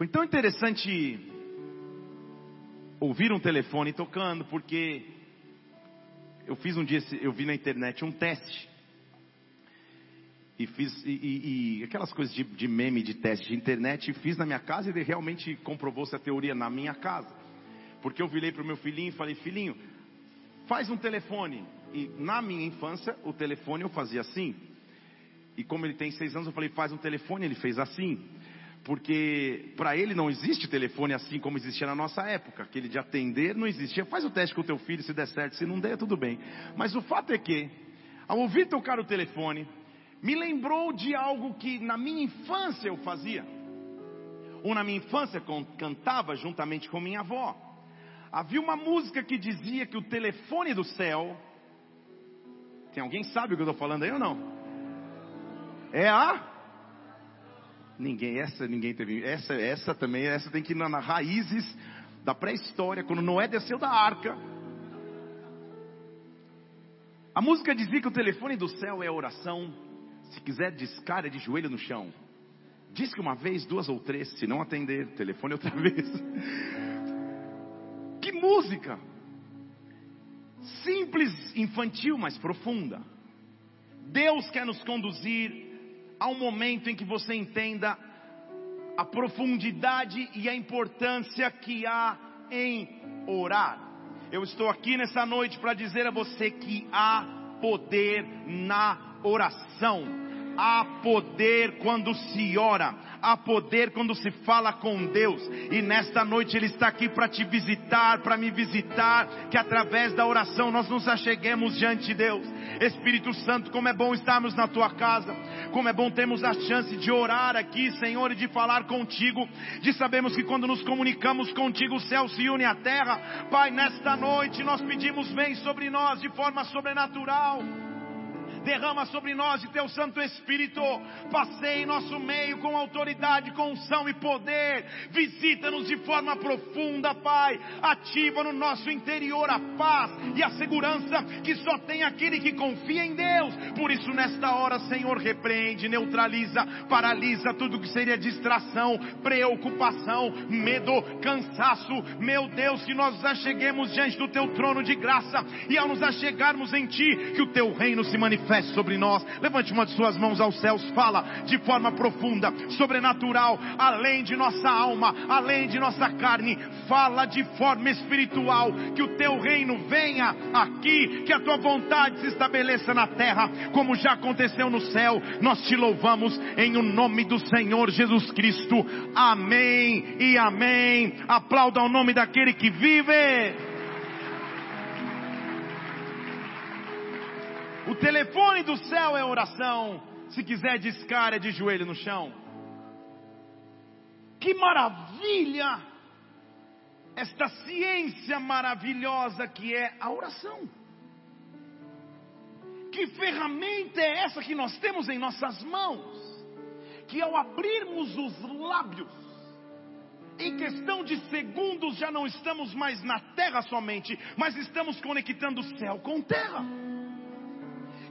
Foi tão interessante ouvir um telefone tocando, porque eu fiz um dia, eu vi na internet um teste. E fiz, e, e, e aquelas coisas de, de, meme, de teste de internet, fiz na minha casa e realmente comprovou-se a teoria na minha casa. Porque eu virei para o meu filhinho e falei, filhinho, faz um telefone. E na minha infância, o telefone eu fazia assim. E como ele tem seis anos, eu falei, faz um telefone, ele fez assim. Porque para ele não existe telefone assim como existia na nossa época. Aquele de atender não existia. Faz o teste com o teu filho, se der certo, se não der, tudo bem. Mas o fato é que, ao ouvir tocar o telefone, me lembrou de algo que na minha infância eu fazia. Ou na minha infância cantava juntamente com minha avó. Havia uma música que dizia que o telefone do céu. Tem alguém sabe o que eu estou falando aí ou não? É a Ninguém, essa ninguém teve. Essa, essa também, essa tem que ir na, na raízes da pré-história, quando Noé desceu da arca. A música dizia que o telefone do céu é oração. Se quiser discar, é de joelho no chão. Diz que uma vez, duas ou três, se não atender, telefone outra vez. que música! Simples, infantil, mas profunda. Deus quer nos conduzir há um momento em que você entenda a profundidade e a importância que há em orar. Eu estou aqui nessa noite para dizer a você que há poder na oração. Há poder quando se ora, há poder quando se fala com Deus. E nesta noite Ele está aqui para te visitar, para me visitar, que através da oração nós nos acheguemos diante de Deus. Espírito Santo, como é bom estarmos na tua casa, como é bom termos a chance de orar aqui, Senhor, e de falar contigo, de sabermos que quando nos comunicamos contigo, o céu se une à terra. Pai, nesta noite nós pedimos, vem sobre nós de forma sobrenatural derrama sobre nós de teu Santo Espírito, passeie em nosso meio com autoridade, com unção e poder, visita-nos de forma profunda, Pai, ativa no nosso interior a paz e a segurança que só tem aquele que confia em Deus. Por isso, nesta hora, Senhor, repreende, neutraliza, paralisa tudo que seria distração, preocupação, medo, cansaço. Meu Deus, que nós acheguemos diante do teu trono de graça e ao nos achegarmos em ti, que o teu reino se manifeste manifeste sobre nós. Levante uma de suas mãos aos céus, fala de forma profunda, sobrenatural, além de nossa alma, além de nossa carne, fala de forma espiritual, que o teu reino venha aqui, que a tua vontade se estabeleça na terra, como já aconteceu no céu. Nós te louvamos em o nome do Senhor Jesus Cristo. Amém e amém. Aplauda o nome daquele que vive. O telefone do céu é oração. Se quiser discar, é de joelho no chão. Que maravilha! Esta ciência maravilhosa que é a oração. Que ferramenta é essa que nós temos em nossas mãos? Que ao abrirmos os lábios, em questão de segundos já não estamos mais na terra somente, mas estamos conectando céu com terra.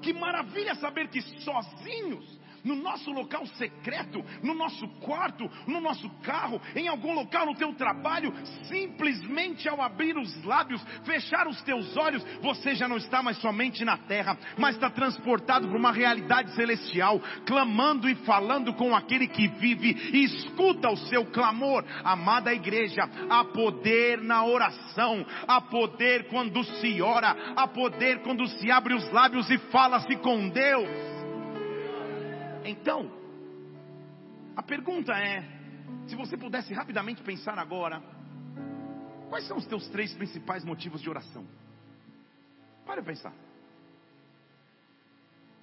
Que maravilha saber que sozinhos no nosso local secreto, no nosso quarto, no nosso carro, em algum local no teu trabalho, simplesmente ao abrir os lábios, fechar os teus olhos, você já não está mais somente na terra, mas está transportado para uma realidade celestial, clamando e falando com aquele que vive e escuta o seu clamor. Amada igreja, há poder na oração, há poder quando se ora, há poder quando se abre os lábios e fala-se com Deus. Então, a pergunta é: se você pudesse rapidamente pensar agora, quais são os teus três principais motivos de oração? Para pensar.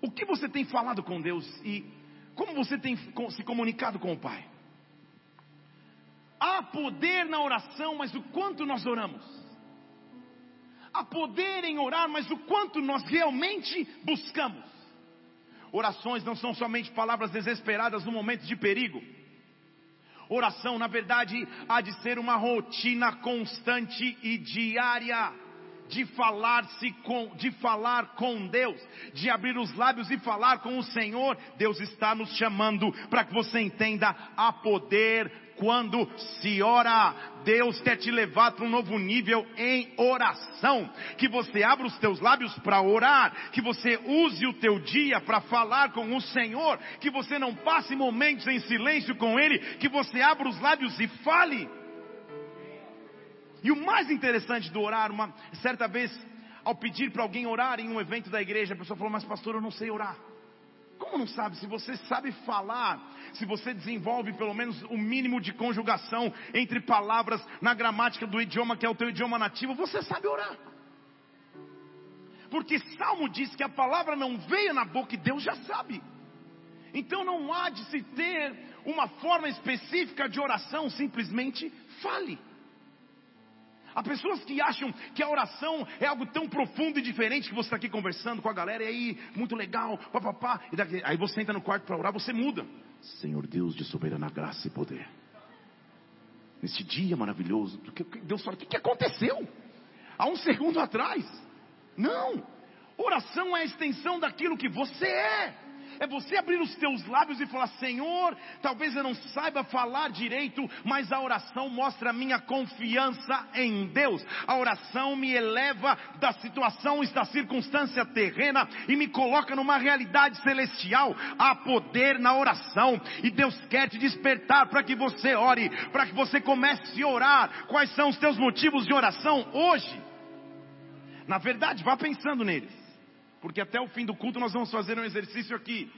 O que você tem falado com Deus e como você tem se comunicado com o Pai? Há poder na oração, mas o quanto nós oramos? Há poder em orar, mas o quanto nós realmente buscamos? Orações não são somente palavras desesperadas no momento de perigo. Oração, na verdade, há de ser uma rotina constante e diária. de falar-se com, de falar com Deus, de abrir os lábios e falar com o Senhor, Deus está nos chamando para que você entenda a poder quando se ora. Deus quer te levar para um novo nível em oração. Que você abra os teus lábios para orar. Que você use o teu dia para falar com o Senhor. Que você não passe momentos em silêncio com Ele. Que você abra os lábios e fale. E o mais interessante do orar, uma certa vez, ao pedir para alguém orar em um evento da igreja, a pessoa falou: Mas pastor, eu não sei orar. Como não sabe? Se você sabe falar, se você desenvolve pelo menos o mínimo de conjugação entre palavras na gramática do idioma que é o teu idioma nativo, você sabe orar. Porque Salmo diz que a palavra não veio na boca e Deus já sabe. Então não há de se ter uma forma específica de oração, simplesmente fale. Há pessoas que acham que a oração é algo tão profundo e diferente que você está aqui conversando com a galera e aí, muito legal, papapá, e daqui, aí você entra no quarto para orar, você muda. Senhor Deus de soberana graça e poder. Nesse dia maravilhoso, Deus fala, o que aconteceu? Há um segundo atrás. Não. Oração é a extensão daquilo que você é é você abrir os teus lábios e falar: Senhor, talvez eu não saiba falar direito, mas a oração mostra a minha confiança em Deus. A oração me eleva da situação e da circunstância terrena e me coloca numa realidade celestial. Há poder na oração e Deus quer te despertar para que você ore, para que você comece a orar. Quais são os teus motivos de oração hoje? Na verdade, vá pensando neles. Porque até o fim do culto nós vamos fazer um exercício aqui.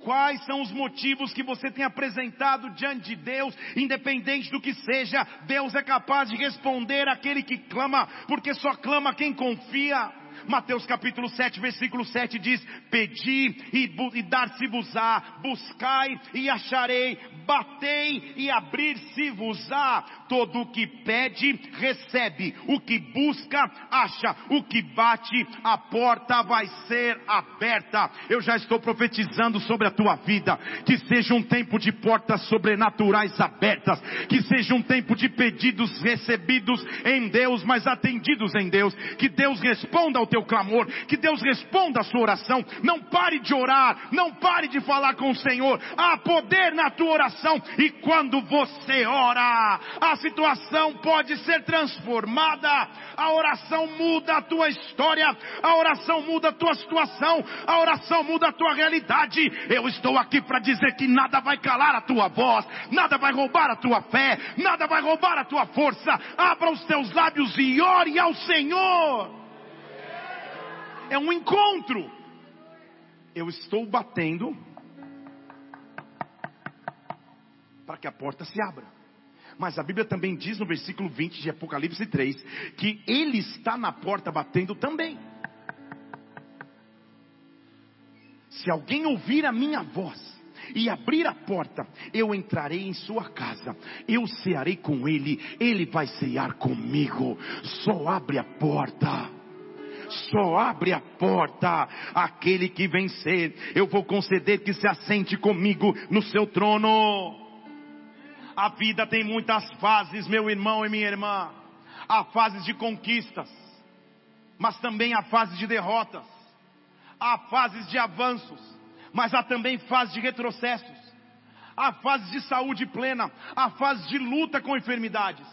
Quais são os motivos que você tem apresentado diante de Deus, independente do que seja, Deus é capaz de responder aquele que clama, porque só clama quem confia. Mateus capítulo 7, versículo 7 diz: Pedi e, e dar-se-vos-á, buscai e acharei, batei e abrir-se-vos-á. Todo o que pede, recebe, o que busca, acha, o que bate, a porta vai ser aberta. Eu já estou profetizando sobre a tua vida, que seja um tempo de portas sobrenaturais abertas, que seja um tempo de pedidos recebidos em Deus, mas atendidos em Deus, que Deus responda ao teu clamor, que Deus responda a sua oração. Não pare de orar, não pare de falar com o Senhor. Há poder na tua oração e quando você ora, a situação pode ser transformada. A oração muda a tua história, a oração muda a tua situação, a oração muda a tua realidade. Eu estou aqui para dizer que nada vai calar a tua voz, nada vai roubar a tua fé, nada vai roubar a tua força. Abra os teus lábios e ore ao Senhor é um encontro. Eu estou batendo para que a porta se abra. Mas a Bíblia também diz no versículo 20 de Apocalipse 3 que Ele está na porta batendo também. Se alguém ouvir a minha voz e abrir a porta, eu entrarei em sua casa, eu cearei com ele, ele vai cear comigo. Só abre a porta só abre a porta aquele que vencer. Eu vou conceder que se assente comigo no seu trono. A vida tem muitas fases, meu irmão e minha irmã. Há fases de conquistas, mas também há fases de derrotas. Há fases de avanços, mas há também fases de retrocessos. Há fases de saúde plena, há fases de luta com enfermidades.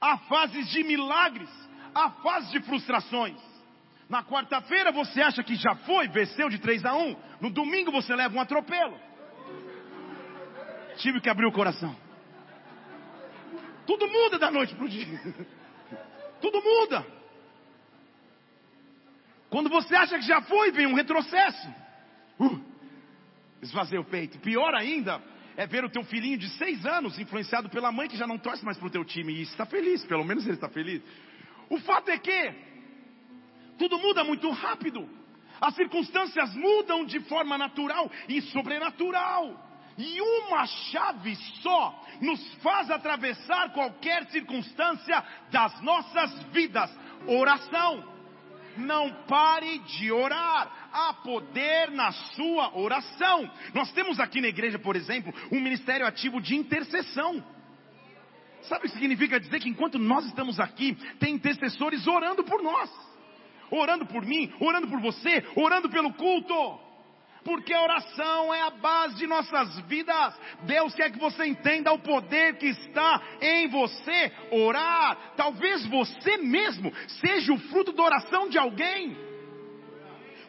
Há fases de milagres, há fases de frustrações. Na quarta-feira você acha que já foi, venceu de 3 a 1. No domingo você leva um atropelo. Tive que abrir o coração. Tudo muda da noite para o dia. Tudo muda. Quando você acha que já foi, vem um retrocesso. Uh, o peito. Pior ainda é ver o teu filhinho de seis anos influenciado pela mãe que já não torce mais para o teu time e está feliz. Pelo menos ele está feliz. O fato é que tudo muda muito rápido. As circunstâncias mudam de forma natural e sobrenatural. E uma chave só nos faz atravessar qualquer circunstância das nossas vidas: oração. Não pare de orar. Há poder na sua oração. Nós temos aqui na igreja, por exemplo, um ministério ativo de intercessão. Sabe o que significa dizer que enquanto nós estamos aqui, tem intercessores orando por nós, orando por mim, orando por você, orando pelo culto porque a oração é a base de nossas vidas. Deus quer que você entenda o poder que está em você. Orar, talvez você mesmo seja o fruto da oração de alguém.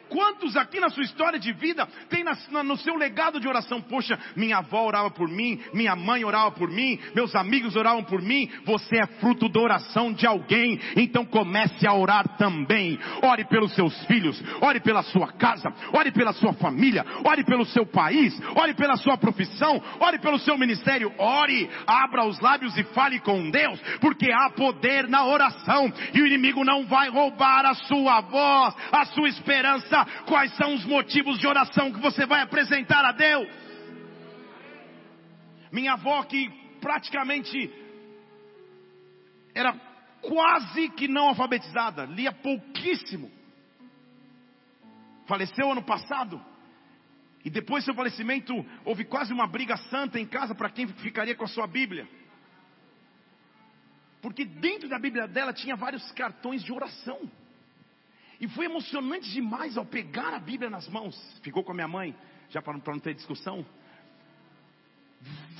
Quantos aqui na sua história de vida tem na, na, no seu legado de oração? Poxa, minha avó orava por mim, minha mãe orava por mim, meus amigos oravam por mim. Você é fruto da oração de alguém, então comece a orar também. Ore pelos seus filhos, ore pela sua casa, ore pela sua família, ore pelo seu país, ore pela sua profissão, ore pelo seu ministério. Ore, abra os lábios e fale com Deus, porque há poder na oração e o inimigo não vai roubar a sua voz, a sua esperança quais são os motivos de oração que você vai apresentar a Deus. Minha avó, que praticamente era quase que não alfabetizada, lia pouquíssimo, faleceu ano passado. E depois do seu falecimento, houve quase uma briga santa em casa para quem ficaria com a sua Bíblia. Porque dentro da Bíblia dela tinha vários cartões de oração. E foi emocionante demais ao pegar a Bíblia nas mãos. Ficou com a minha mãe, já para não ter discussão.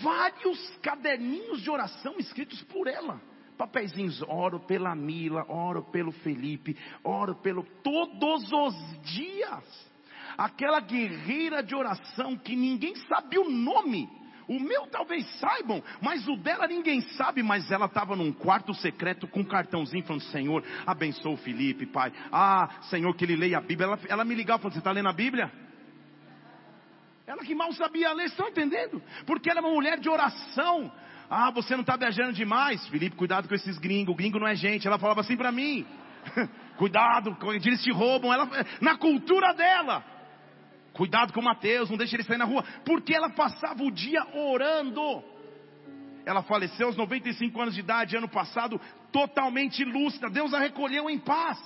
Vários caderninhos de oração escritos por ela. Papeizinhos, oro pela Mila, oro pelo Felipe, oro pelo todos os dias. Aquela guerreira de oração que ninguém sabia o nome o meu talvez saibam, mas o dela ninguém sabe. Mas ela estava num quarto secreto com um cartãozinho falando: Senhor, abençoa o Felipe, Pai. Ah, Senhor, que ele leia a Bíblia. Ela, ela me ligava e falou: Você está lendo a Bíblia? Ela que mal sabia ler, estão entendendo? Porque ela é uma mulher de oração. Ah, você não está viajando demais? Felipe, cuidado com esses gringos. O gringo não é gente. Ela falava assim para mim: Cuidado, eles te roubam. Ela, na cultura dela. Cuidado com Mateus, não deixe ele sair na rua. Porque ela passava o dia orando. Ela faleceu aos 95 anos de idade, ano passado, totalmente lúcida. Deus a recolheu em paz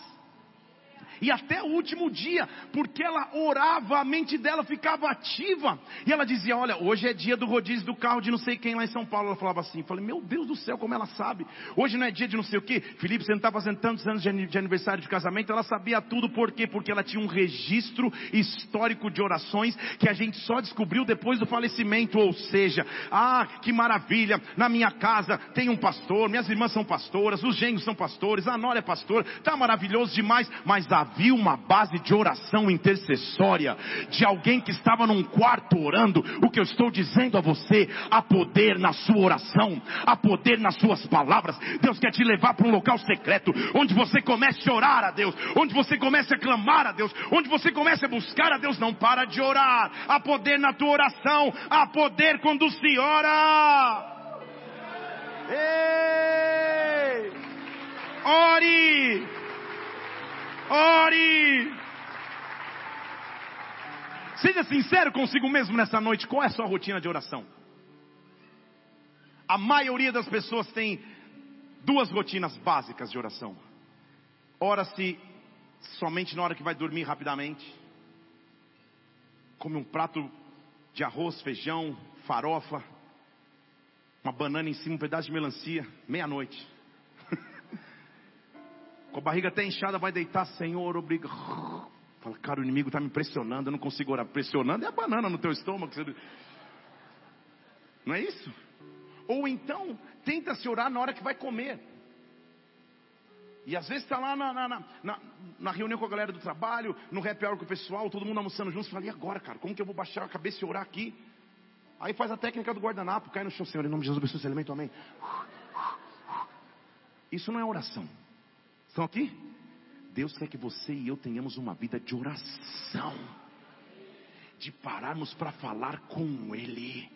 e até o último dia, porque ela orava, a mente dela ficava ativa, e ela dizia: Olha, hoje é dia do rodízio do carro de não sei quem lá em São Paulo. Ela falava assim: Falei, meu Deus do céu, como ela sabe, hoje não é dia de não sei o que. Felipe, você não está fazendo tantos anos de aniversário de casamento, ela sabia tudo, por quê? Porque ela tinha um registro histórico de orações que a gente só descobriu depois do falecimento, ou seja, ah, que maravilha, na minha casa tem um pastor, minhas irmãs são pastoras, os genros são pastores, a Nora é pastor, tá maravilhoso demais, mas a havia uma base de oração intercessória, de alguém que estava num quarto orando. O que eu estou dizendo a você, há poder na sua oração, há poder nas suas palavras. Deus quer te levar para um local secreto, onde você comece a orar a Deus, onde você comece a clamar a Deus, onde você comece a buscar a Deus. Não para de orar, há poder na tua oração, há poder quando se ora. Ei! Ore! Ore! Seja sincero consigo mesmo nessa noite, qual é a sua rotina de oração? A maioria das pessoas tem duas rotinas básicas de oração. Ora-se somente na hora que vai dormir rapidamente. Come um prato de arroz, feijão, farofa, uma banana em cima, um pedaço de melancia, meia-noite a barriga até inchada, vai deitar, Senhor, obrigado. Fala, cara, o inimigo está me pressionando, eu não consigo orar. Pressionando é a banana no teu estômago. Não é isso? Ou então, tenta se orar na hora que vai comer. E às vezes está lá na, na, na, na, reunião com a galera do trabalho, no happy hour com o pessoal, todo mundo almoçando juntos. Fala, e agora, cara? Como que eu vou baixar a cabeça e orar aqui? Aí faz a técnica do guardanapo, cai no chão, Senhor, em nome de Jesus, abençoe esse alimento, amém. Isso não é oração. Estão aqui? Deus quer que você e eu tenhamos uma vida de oração, de pararmos para falar com Ele,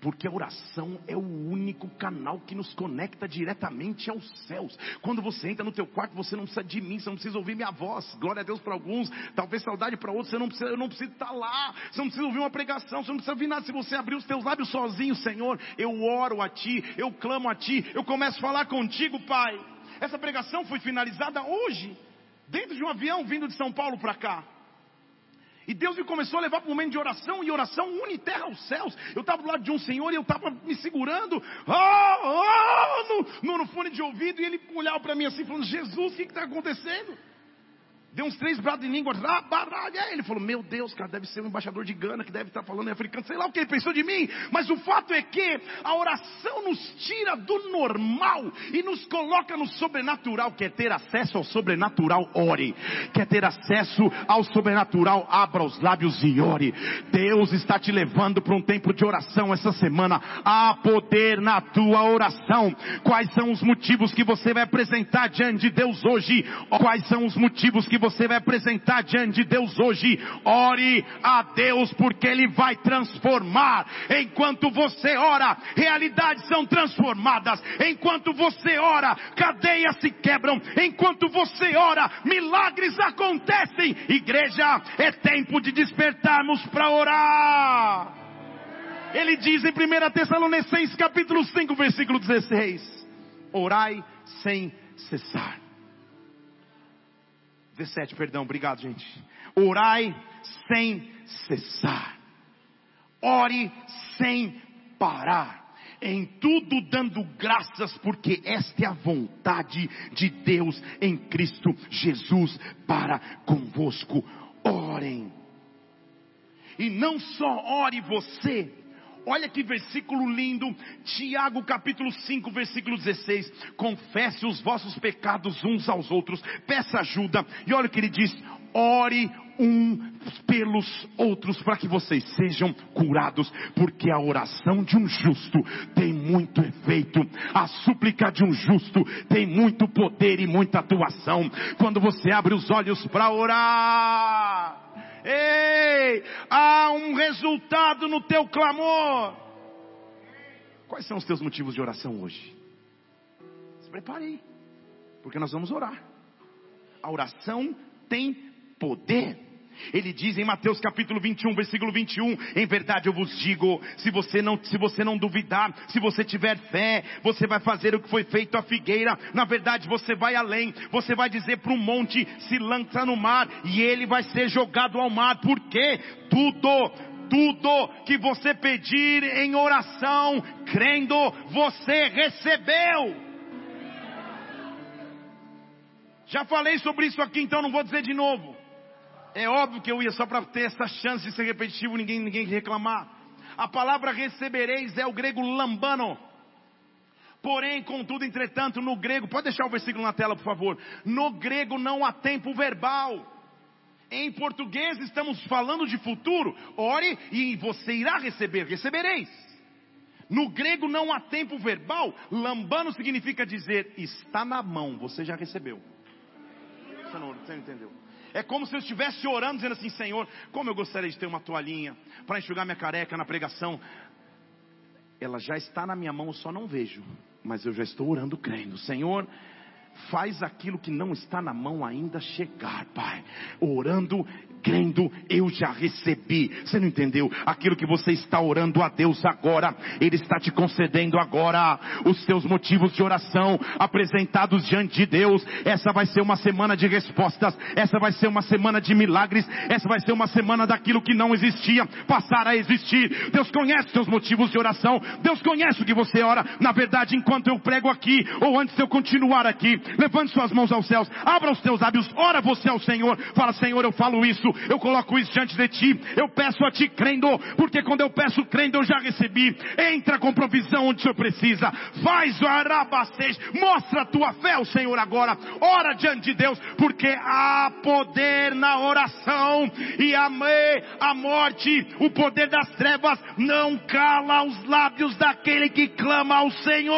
porque a oração é o único canal que nos conecta diretamente aos céus. Quando você entra no teu quarto, você não precisa de mim, você não precisa ouvir minha voz. Glória a Deus para alguns, talvez saudade para outros. Você não precisa, eu não preciso estar lá. Você não precisa ouvir uma pregação, você não precisa ouvir nada. Se você abrir os teus lábios sozinho, Senhor, eu oro a Ti, eu clamo a Ti, eu começo a falar contigo, Pai. Essa pregação foi finalizada hoje, dentro de um avião vindo de São Paulo para cá. E Deus me começou a levar para um momento de oração, e oração une terra aos céus. Eu estava do lado de um senhor e eu estava me segurando, oh, oh, no, no, fone de ouvido, e ele olhava para mim assim, falando: Jesus, o que está acontecendo? Deu uns três brados em língua. Ele falou: Meu Deus, cara, deve ser um embaixador de Gana que deve estar falando em africano. Sei lá o que ele pensou de mim. Mas o fato é que a oração nos tira do normal e nos coloca no sobrenatural. Quer ter acesso ao sobrenatural? Ore. Quer ter acesso ao sobrenatural? Abra os lábios e ore. Deus está te levando para um tempo de oração essa semana. Há poder na tua oração. Quais são os motivos que você vai apresentar diante de Deus hoje? Quais são os motivos que você vai apresentar diante de Deus hoje, ore a Deus porque Ele vai transformar. Enquanto você ora, realidades são transformadas. Enquanto você ora, cadeias se quebram. Enquanto você ora, milagres acontecem. Igreja, é tempo de despertarmos para orar. Ele diz em 1 Tessalonicenses capítulo 5, versículo 16: Orai sem cessar. 17, perdão, obrigado, gente. Orai sem cessar. Ore sem parar. Em tudo dando graças, porque esta é a vontade de Deus em Cristo Jesus para convosco. Orem. E não só ore você, Olha que versículo lindo, Tiago capítulo 5, versículo 16. Confesse os vossos pecados uns aos outros, peça ajuda, e olha o que ele diz: ore um pelos outros para que vocês sejam curados, porque a oração de um justo tem muito efeito, a súplica de um justo tem muito poder e muita atuação. Quando você abre os olhos para orar, Ei, há um resultado no teu clamor. Quais são os teus motivos de oração hoje? Se prepare aí, porque nós vamos orar. A oração tem poder. Ele diz em Mateus capítulo 21, versículo 21, em verdade eu vos digo, se você não, se você não duvidar, se você tiver fé, você vai fazer o que foi feito à figueira, na verdade você vai além, você vai dizer para um monte, se lança no mar, e ele vai ser jogado ao mar, porque tudo, tudo que você pedir em oração, crendo, você recebeu. Já falei sobre isso aqui, então não vou dizer de novo. É óbvio que eu ia só para ter essa chance de ser repetitivo, ninguém, ninguém reclamar. A palavra recebereis é o grego lambano. Porém, contudo, entretanto, no grego, pode deixar o versículo na tela, por favor. No grego não há tempo verbal. Em português estamos falando de futuro. Ore e você irá receber, recebereis. No grego não há tempo verbal. Lambano significa dizer está na mão, você já recebeu. Você não, você não entendeu? É como se eu estivesse orando, dizendo assim: Senhor, como eu gostaria de ter uma toalhinha para enxugar minha careca na pregação. Ela já está na minha mão, eu só não vejo, mas eu já estou orando, crendo. Senhor, faz aquilo que não está na mão ainda chegar, Pai. Orando crendo, eu já recebi. Você não entendeu? Aquilo que você está orando a Deus agora, Ele está te concedendo agora os seus motivos de oração apresentados diante de Deus. Essa vai ser uma semana de respostas, essa vai ser uma semana de milagres, essa vai ser uma semana daquilo que não existia passar a existir. Deus conhece seus motivos de oração, Deus conhece o que você ora. Na verdade, enquanto eu prego aqui, ou antes de eu continuar aqui, levante suas mãos aos céus, abra os teus lábios, ora você ao Senhor, fala: Senhor, eu falo isso, eu coloco isso diante de ti, eu peço a ti crendo, porque quando eu peço crendo eu já recebi. Entra com provisão onde o Senhor precisa, faz o arabacês, mostra a tua fé ao Senhor agora, ora diante de Deus, porque há poder na oração e a, a morte, o poder das trevas não cala os lábios daquele que clama ao Senhor.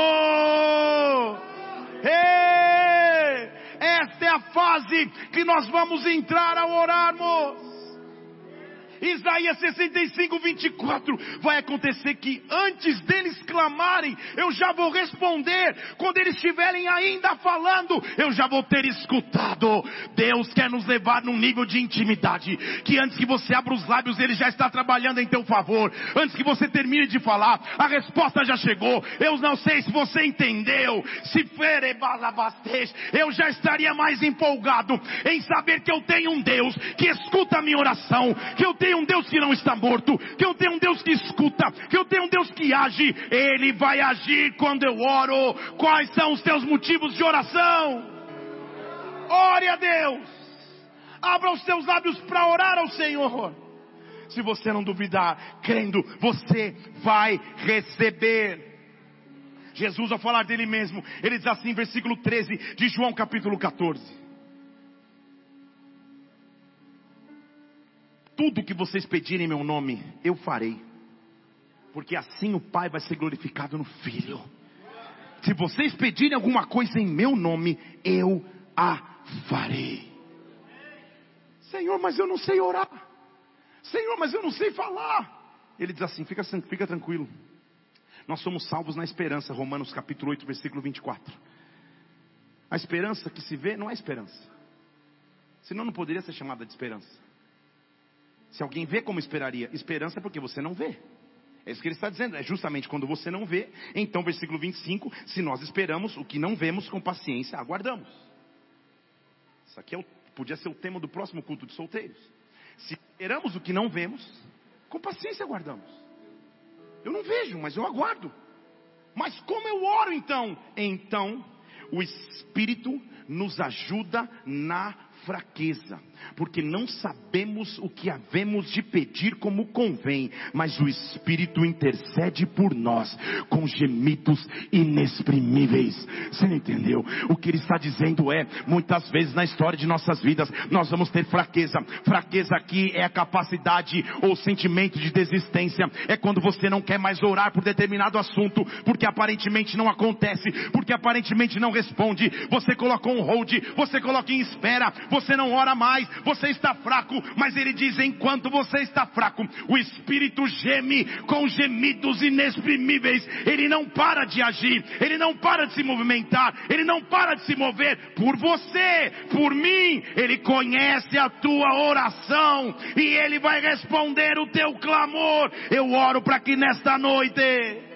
Ei! Esta é a fase que nós vamos entrar ao orarmos. Isaías 65, 24. Vai acontecer que antes deles clamarem, eu já vou responder. Quando eles estiverem ainda falando, eu já vou ter escutado. Deus quer nos levar num nível de intimidade. Que antes que você abra os lábios, Ele já está trabalhando em teu favor. Antes que você termine de falar, a resposta já chegou. Eu não sei se você entendeu. Se eu já estaria mais empolgado em saber que eu tenho um Deus que escuta a minha oração. Que eu um Deus que não está morto, que eu tenho um Deus que escuta, que eu tenho um Deus que age, Ele vai agir quando eu oro. Quais são os teus motivos de oração? Ore a Deus, abra os teus lábios para orar ao Senhor. Se você não duvidar, crendo, você vai receber. Jesus, ao falar dele mesmo, ele diz assim, versículo 13 de João capítulo 14. Tudo que vocês pedirem em meu nome, eu farei. Porque assim o Pai vai ser glorificado no Filho. Se vocês pedirem alguma coisa em meu nome, eu a farei. Senhor, mas eu não sei orar. Senhor, mas eu não sei falar. Ele diz assim: fica, fica tranquilo. Nós somos salvos na esperança. Romanos capítulo 8, versículo 24. A esperança que se vê não é esperança. Senão não poderia ser chamada de esperança. Se alguém vê como esperaria, esperança é porque você não vê. É isso que ele está dizendo, é justamente quando você não vê. Então, versículo 25: se nós esperamos o que não vemos com paciência, aguardamos. Isso aqui é o, podia ser o tema do próximo culto de solteiros. Se esperamos o que não vemos, com paciência aguardamos. Eu não vejo, mas eu aguardo. Mas como eu oro então? Então, o Espírito nos ajuda na fraqueza porque não sabemos o que havemos de pedir como convém, mas o Espírito intercede por nós com gemidos inexprimíveis. Você não entendeu? O que ele está dizendo é, muitas vezes na história de nossas vidas, nós vamos ter fraqueza. Fraqueza aqui é a capacidade ou sentimento de desistência. É quando você não quer mais orar por determinado assunto, porque aparentemente não acontece, porque aparentemente não responde. Você colocou um hold, você coloca em espera, você não ora mais, você está fraco, mas ele diz: enquanto você está fraco, o Espírito geme com gemidos inexprimíveis. Ele não para de agir, ele não para de se movimentar, ele não para de se mover por você, por mim. Ele conhece a tua oração e ele vai responder o teu clamor. Eu oro para que nesta noite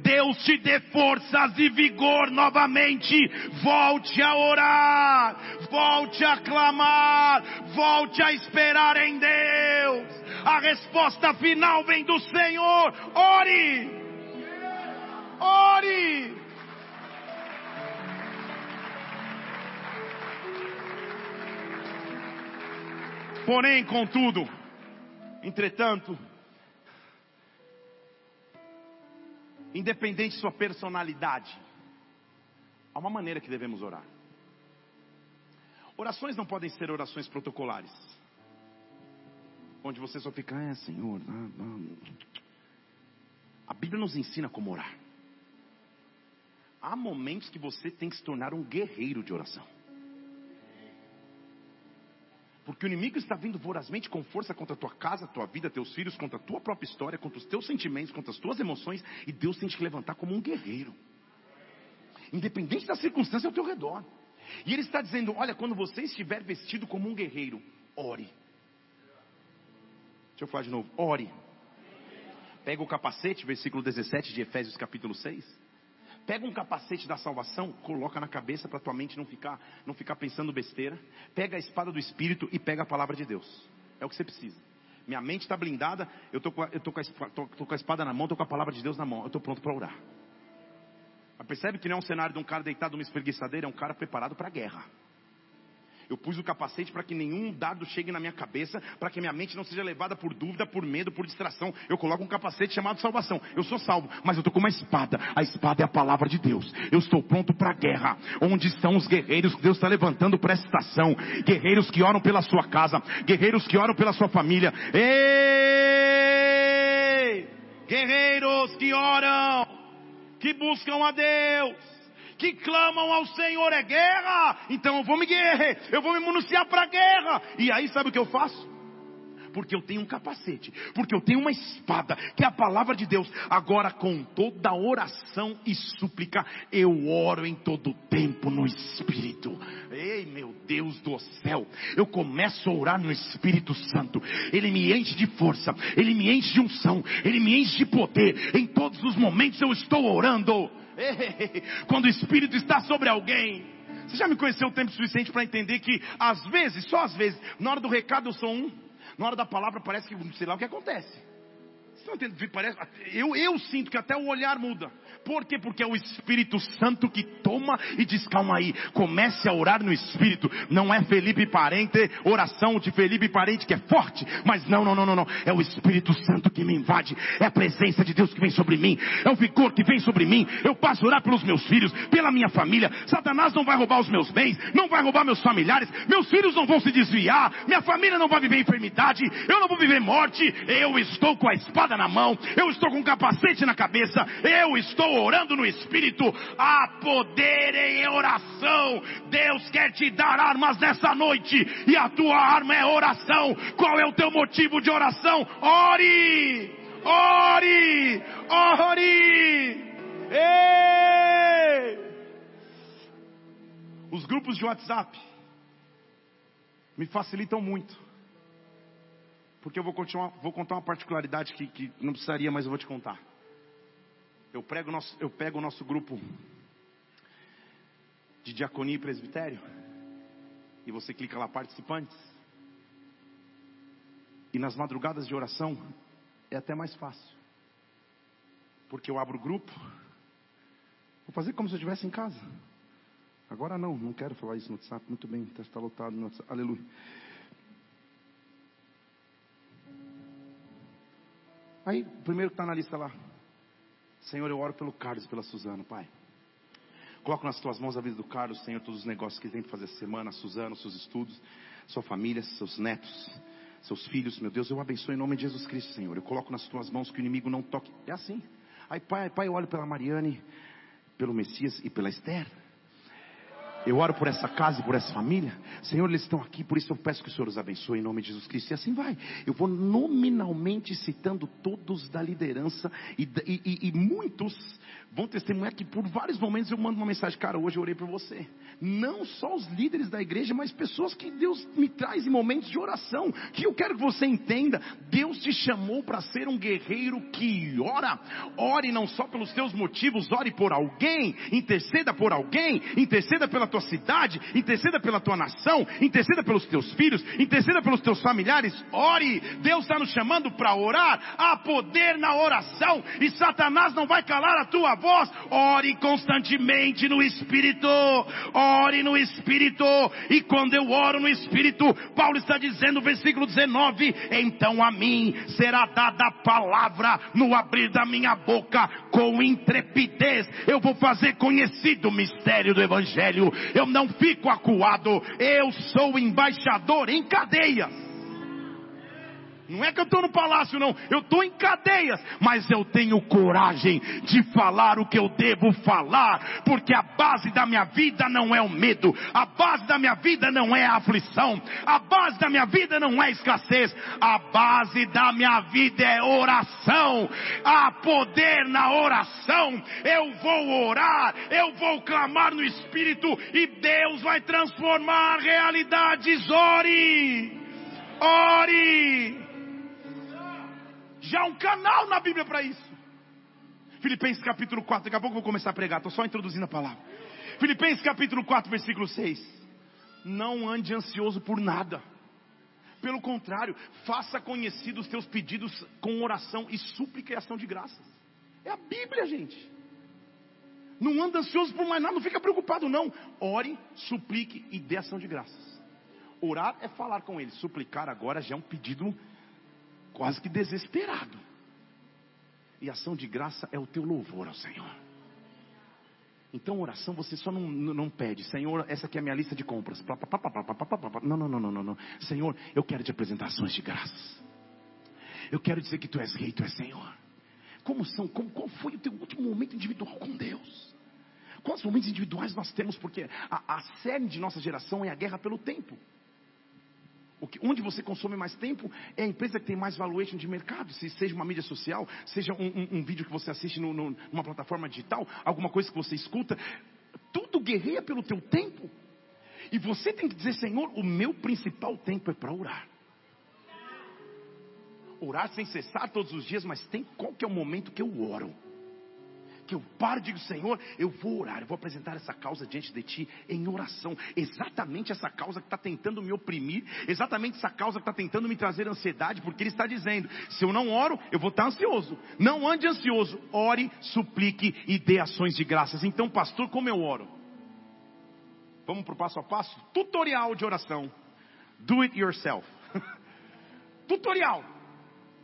Deus te dê forças e vigor novamente. Volte a orar, volte a clamar, volte a esperar em Deus. A resposta final vem do Senhor. Ore, ore. Porém, contudo, entretanto, independente de sua personalidade, há uma maneira que devemos orar. Orações não podem ser orações protocolares, onde você só fica, é Senhor. A Bíblia nos ensina como orar. Há momentos que você tem que se tornar um guerreiro de oração. Porque o inimigo está vindo vorazmente com força contra a tua casa, tua vida, teus filhos, contra a tua própria história, contra os teus sentimentos, contra as tuas emoções, e Deus tem que te levantar como um guerreiro. Independente da circunstância ao teu redor. E ele está dizendo: olha, quando você estiver vestido como um guerreiro, ore. Deixa eu falar de novo, ore. Pega o capacete, versículo 17 de Efésios capítulo 6. Pega um capacete da salvação, coloca na cabeça para tua mente não ficar, não ficar pensando besteira. Pega a espada do Espírito e pega a palavra de Deus. É o que você precisa. Minha mente está blindada, eu estou com, tô com, a espada na mão, estou com a palavra de Deus na mão, eu estou pronto para orar. Mas percebe que não é um cenário de um cara deitado numa espreguiçadeira, é um cara preparado para a guerra. Eu pus o capacete para que nenhum dado chegue na minha cabeça, para que minha mente não seja levada por dúvida, por medo, por distração. Eu coloco um capacete chamado salvação. Eu sou salvo, mas eu estou com uma espada. A espada é a palavra de Deus. Eu estou pronto para a guerra. Onde estão os guerreiros que Deus está levantando para esta estação? Guerreiros que oram pela sua casa, guerreiros que oram pela sua família. Ei! Guerreiros que oram, que buscam a Deus que clamam ao Senhor é guerra, então eu vou me guerrear, eu vou me municiar para a guerra. E aí sabe o que eu faço? Porque eu tenho um capacete, porque eu tenho uma espada, que é a palavra de Deus. Agora, com toda oração e súplica, eu oro em todo tempo no Espírito. Ei, meu Deus do céu, eu começo a orar no Espírito Santo, ele me enche de força, ele me enche de unção, ele me enche de poder. Em todos os momentos eu estou orando. Quando o Espírito está sobre alguém, você já me conheceu o tempo suficiente para entender que, às vezes, só às vezes, na hora do recado eu sou um, na hora da palavra parece que, sei lá o que acontece. Você não entende? Parece, eu, eu sinto que até o olhar muda. Por quê? Porque é o Espírito Santo que toma e diz: calma aí, comece a orar no Espírito. Não é Felipe Parente, oração de Felipe Parente que é forte, mas não, não, não, não, não. É o Espírito Santo que me invade, é a presença de Deus que vem sobre mim, é o vigor que vem sobre mim. Eu passo a orar pelos meus filhos, pela minha família. Satanás não vai roubar os meus bens, não vai roubar meus familiares, meus filhos não vão se desviar, minha família não vai viver enfermidade, eu não vou viver morte. Eu estou com a espada na mão, eu estou com um capacete na cabeça, eu estou orando no Espírito, há poder em oração. Deus quer te dar armas nessa noite, e a tua arma é oração. Qual é o teu motivo de oração? Ore! Ore! Ore! Ei! Os grupos de WhatsApp me facilitam muito. Porque eu vou, continuar, vou contar uma particularidade que, que não precisaria, mas eu vou te contar. Eu, prego nosso, eu pego o nosso grupo de diaconia e presbitério. E você clica lá, participantes. E nas madrugadas de oração é até mais fácil. Porque eu abro o grupo. Vou fazer como se eu estivesse em casa. Agora não, não quero falar isso no WhatsApp. Muito bem, está lotado no WhatsApp. Aleluia. Aí, primeiro que está na lista lá. Senhor, eu oro pelo Carlos e pela Suzana, Pai. Coloco nas tuas mãos a vida do Carlos, Senhor, todos os negócios que ele tem para fazer essa semana, a Suzana, seus estudos, sua família, seus netos, seus filhos, meu Deus, eu abençoo em nome de Jesus Cristo, Senhor. Eu coloco nas tuas mãos que o inimigo não toque. É assim. Aí, Pai, Pai, eu olho pela Mariane, pelo Messias e pela Esther. Eu oro por essa casa e por essa família. Senhor, eles estão aqui, por isso eu peço que o Senhor os abençoe em nome de Jesus Cristo. E assim vai. Eu vou nominalmente citando todos da liderança e, e, e muitos vão testemunhar que por vários momentos eu mando uma mensagem, cara, hoje eu orei por você. Não só os líderes da igreja, mas pessoas que Deus me traz em momentos de oração. Que eu quero que você entenda, Deus te chamou para ser um guerreiro que ora. Ore não só pelos teus motivos, ore por alguém, interceda por alguém, interceda pela tua cidade, interceda pela tua nação, interceda pelos teus filhos, interceda pelos teus familiares. Ore. Deus está nos chamando para orar. Há poder na oração e Satanás não vai calar a tua voz, ore constantemente no Espírito, ore no Espírito, e quando eu oro no Espírito, Paulo está dizendo, versículo 19: então a mim será dada a palavra no abrir da minha boca, com intrepidez, eu vou fazer conhecido o mistério do Evangelho, eu não fico acuado, eu sou embaixador em cadeias. Não é que eu estou no palácio, não. Eu estou em cadeias. Mas eu tenho coragem de falar o que eu devo falar. Porque a base da minha vida não é o medo. A base da minha vida não é a aflição. A base da minha vida não é escassez. A base da minha vida é oração. Há poder na oração. Eu vou orar. Eu vou clamar no Espírito. E Deus vai transformar realidades. Ore. Ore já um canal na Bíblia para isso. Filipenses capítulo 4, daqui a pouco eu vou começar a pregar, estou só introduzindo a palavra. Filipenses capítulo 4, versículo 6. Não ande ansioso por nada. Pelo contrário, faça conhecidos os teus pedidos com oração e súplica e ação de graças. É a Bíblia, gente. Não anda ansioso por mais nada, não fica preocupado não. Ore, suplique e dê ação de graças. Orar é falar com ele, suplicar agora já é um pedido quase que desesperado. E ação de graça é o teu louvor ao Senhor. Então, oração você só não, não pede, Senhor, essa aqui é a minha lista de compras. Não, não, não, não, não. Senhor, eu quero te apresentar ações de graças. Eu quero dizer que tu és rei, tu és Senhor. Como são, como, qual foi o teu último momento individual com Deus? Quantos momentos individuais nós temos? Porque a, a série de nossa geração é a guerra pelo tempo. Que, onde você consome mais tempo é a empresa que tem mais valuation de mercado, se seja uma mídia social, seja um, um, um vídeo que você assiste no, no, numa plataforma digital, alguma coisa que você escuta, tudo guerreia pelo teu tempo. E você tem que dizer, Senhor, o meu principal tempo é para orar. Orar sem cessar todos os dias, mas tem qual que é o momento que eu oro? Que eu paro e digo, Senhor, eu vou orar, eu vou apresentar essa causa diante de Ti em oração. Exatamente essa causa que está tentando me oprimir, exatamente essa causa que está tentando me trazer ansiedade, porque Ele está dizendo: se eu não oro, eu vou estar ansioso. Não ande ansioso, ore, suplique e dê ações de graças. Então, pastor, como eu oro? Vamos para o passo a passo? Tutorial de oração. Do it yourself. Tutorial.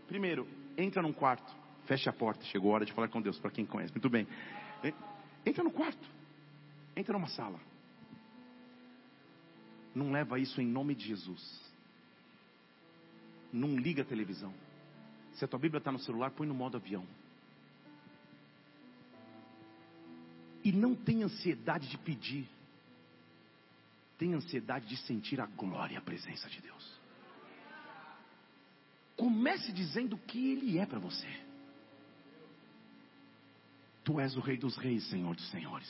Primeiro, entra num quarto Feche a porta, chegou a hora de falar com Deus, para quem conhece. Muito bem. Entra no quarto. Entra numa sala. Não leva isso em nome de Jesus. Não liga a televisão. Se a tua Bíblia está no celular, põe no modo avião. E não tem ansiedade de pedir. Tem ansiedade de sentir a glória e a presença de Deus. Comece dizendo o que Ele é para você. Tu és o Rei dos Reis, Senhor dos Senhores.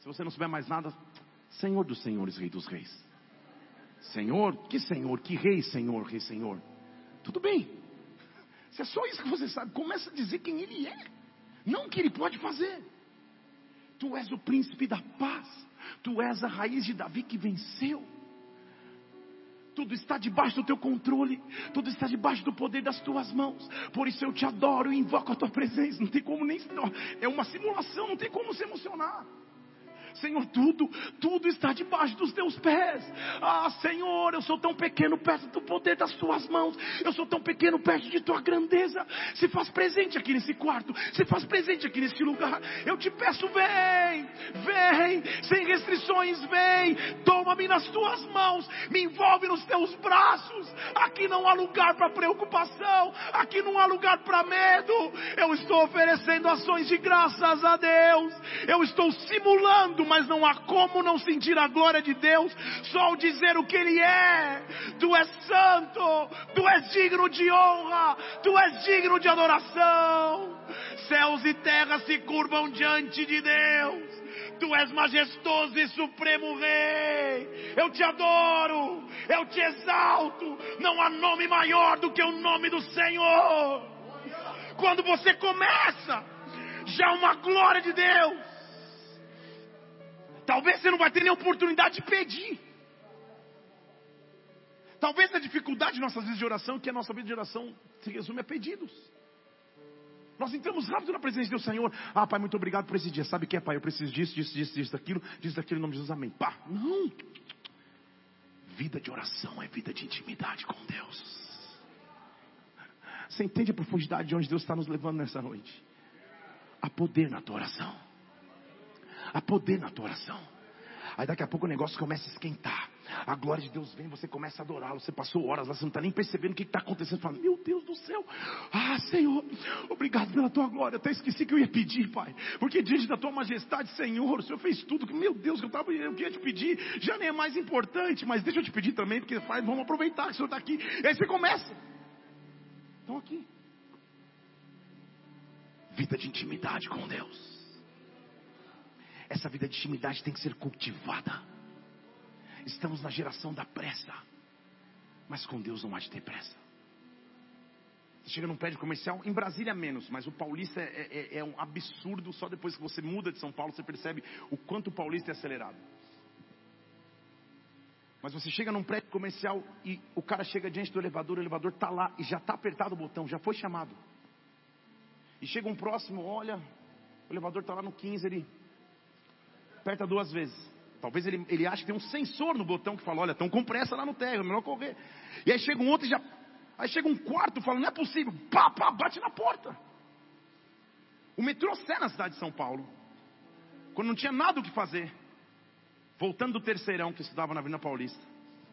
Se você não souber mais nada, Senhor dos Senhores, Rei dos Reis. Senhor, que Senhor, que Rei, Senhor, Rei, Senhor. Tudo bem. Se é só isso que você sabe, começa a dizer quem Ele é, não o que Ele pode fazer. Tu és o príncipe da paz. Tu és a raiz de Davi que venceu. Tudo está debaixo do teu controle, tudo está debaixo do poder das tuas mãos. Por isso eu te adoro e invoco a tua presença. Não tem como nem. É uma simulação, não tem como se emocionar. Senhor, tudo, tudo está debaixo dos teus pés. Ah, Senhor, eu sou tão pequeno perto do poder das tuas mãos. Eu sou tão pequeno perto de tua grandeza. Se faz presente aqui nesse quarto, se faz presente aqui nesse lugar. Eu te peço, vem, vem, sem restrições, vem. Toma-me nas tuas mãos, me envolve nos teus braços. Aqui não há lugar para preocupação, aqui não há lugar para medo. Eu estou oferecendo ações de graças a Deus. Eu estou simulando mas não há como não sentir a glória de Deus só ao dizer o que Ele é. Tu és santo, tu és digno de honra, tu és digno de adoração. Céus e terra se curvam diante de Deus. Tu és majestoso e supremo Rei. Eu te adoro, eu te exalto. Não há nome maior do que o nome do Senhor. Quando você começa, já uma glória de Deus. Talvez você não vai ter nem oportunidade de pedir. Talvez a dificuldade de nossas vidas de oração, que a nossa vida de oração se resume a pedidos. Nós entramos rápido na presença Deus, Senhor. Ah, Pai, muito obrigado por esse dia. Sabe o que é, Pai? Eu preciso disso, disso, disso, disso, daquilo, disso, daquilo, em nome de Jesus, amém. Pá, não. Vida de oração é vida de intimidade com Deus. Você entende a profundidade de onde Deus está nos levando nessa noite? Há poder na tua oração. Há poder na tua oração. Aí daqui a pouco o negócio começa a esquentar. A glória de Deus vem, você começa a adorá-lo. Você passou horas lá, você não está nem percebendo o que está acontecendo. Você fala, meu Deus do céu. Ah, Senhor, obrigado pela tua glória. Eu até esqueci que eu ia pedir, Pai. Porque diante da tua majestade, Senhor, o Senhor fez tudo. Que, meu Deus, eu, tava, eu queria te pedir. Já nem é mais importante, mas deixa eu te pedir também, porque pai, vamos aproveitar que o Senhor está aqui. E aí você começa. Estão aqui. Vida de intimidade com Deus. Essa vida de intimidade tem que ser cultivada. Estamos na geração da pressa. Mas com Deus não há de ter pressa. Você chega num prédio comercial, em Brasília menos, mas o paulista é, é, é, um absurdo. Só depois que você muda de São Paulo, você percebe o quanto o paulista é acelerado. Mas você chega num prédio comercial e o cara chega diante do elevador, o elevador está lá e já está apertado o botão, já foi chamado. E chega um próximo, olha, o elevador está lá no 15, ele aperta duas vezes. Talvez ele, ele ache que tem um sensor no botão que fala, olha, estão com pressa lá no térreo, é melhor correr. E aí chega um outro e já. Aí chega um quarto fala, não é possível. Pá, pá, bate na porta. O metrô Sé na cidade de São Paulo. Quando não tinha nada o que fazer. Voltando do terceirão que estudava na Avenida Paulista.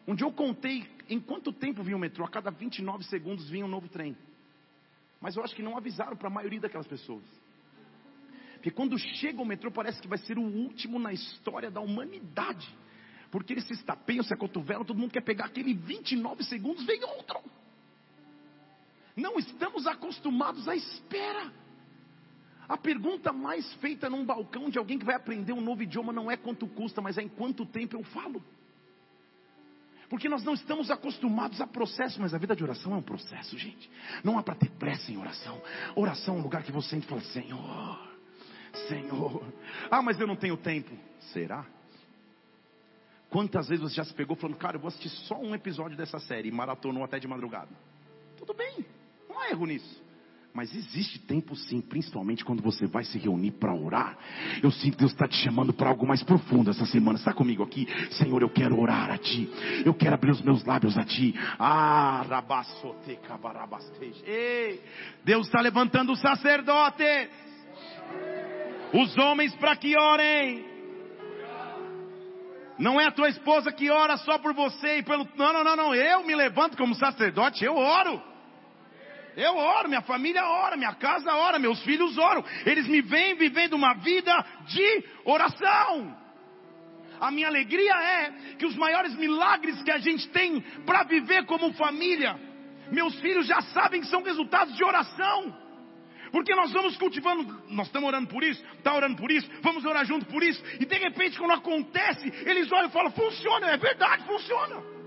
Um dia eu contei em quanto tempo vinha o metrô. A cada 29 segundos vinha um novo trem. Mas eu acho que não avisaram para a maioria daquelas pessoas. Porque quando chega o metrô parece que vai ser o último na história da humanidade. Porque eles se estapeiam, se acotovelam, todo mundo quer pegar aquele 29 segundos, vem outro. Não estamos acostumados à espera. A pergunta mais feita num balcão de alguém que vai aprender um novo idioma não é quanto custa, mas é em quanto tempo eu falo. Porque nós não estamos acostumados a processo, mas a vida de oração é um processo, gente. Não há para ter pressa em oração. Oração é um lugar que você entra e fala: Senhor, Senhor. Ah, mas eu não tenho tempo. Será? Quantas vezes você já se pegou falando, cara, eu vou assistir só um episódio dessa série e maratonou até de madrugada? Tudo bem, não há erro nisso. Mas existe tempo sim, principalmente quando você vai se reunir para orar. Eu sinto que Deus está te chamando para algo mais profundo essa semana. Está comigo aqui? Senhor, eu quero orar a Ti. Eu quero abrir os meus lábios a Ti. Ah, Ei, Deus está levantando os sacerdotes. Os homens para que orem. Não é a tua esposa que ora só por você e pelo. Não, não, não, não. Eu me levanto como sacerdote, eu oro. Eu oro, minha família ora, minha casa ora, meus filhos oram. Eles me veem vivendo uma vida de oração. A minha alegria é que os maiores milagres que a gente tem para viver como família, meus filhos já sabem que são resultados de oração. Porque nós vamos cultivando, nós estamos orando por isso, está orando por isso, vamos orar junto por isso, e de repente quando acontece, eles olham e falam, funciona, é verdade, funciona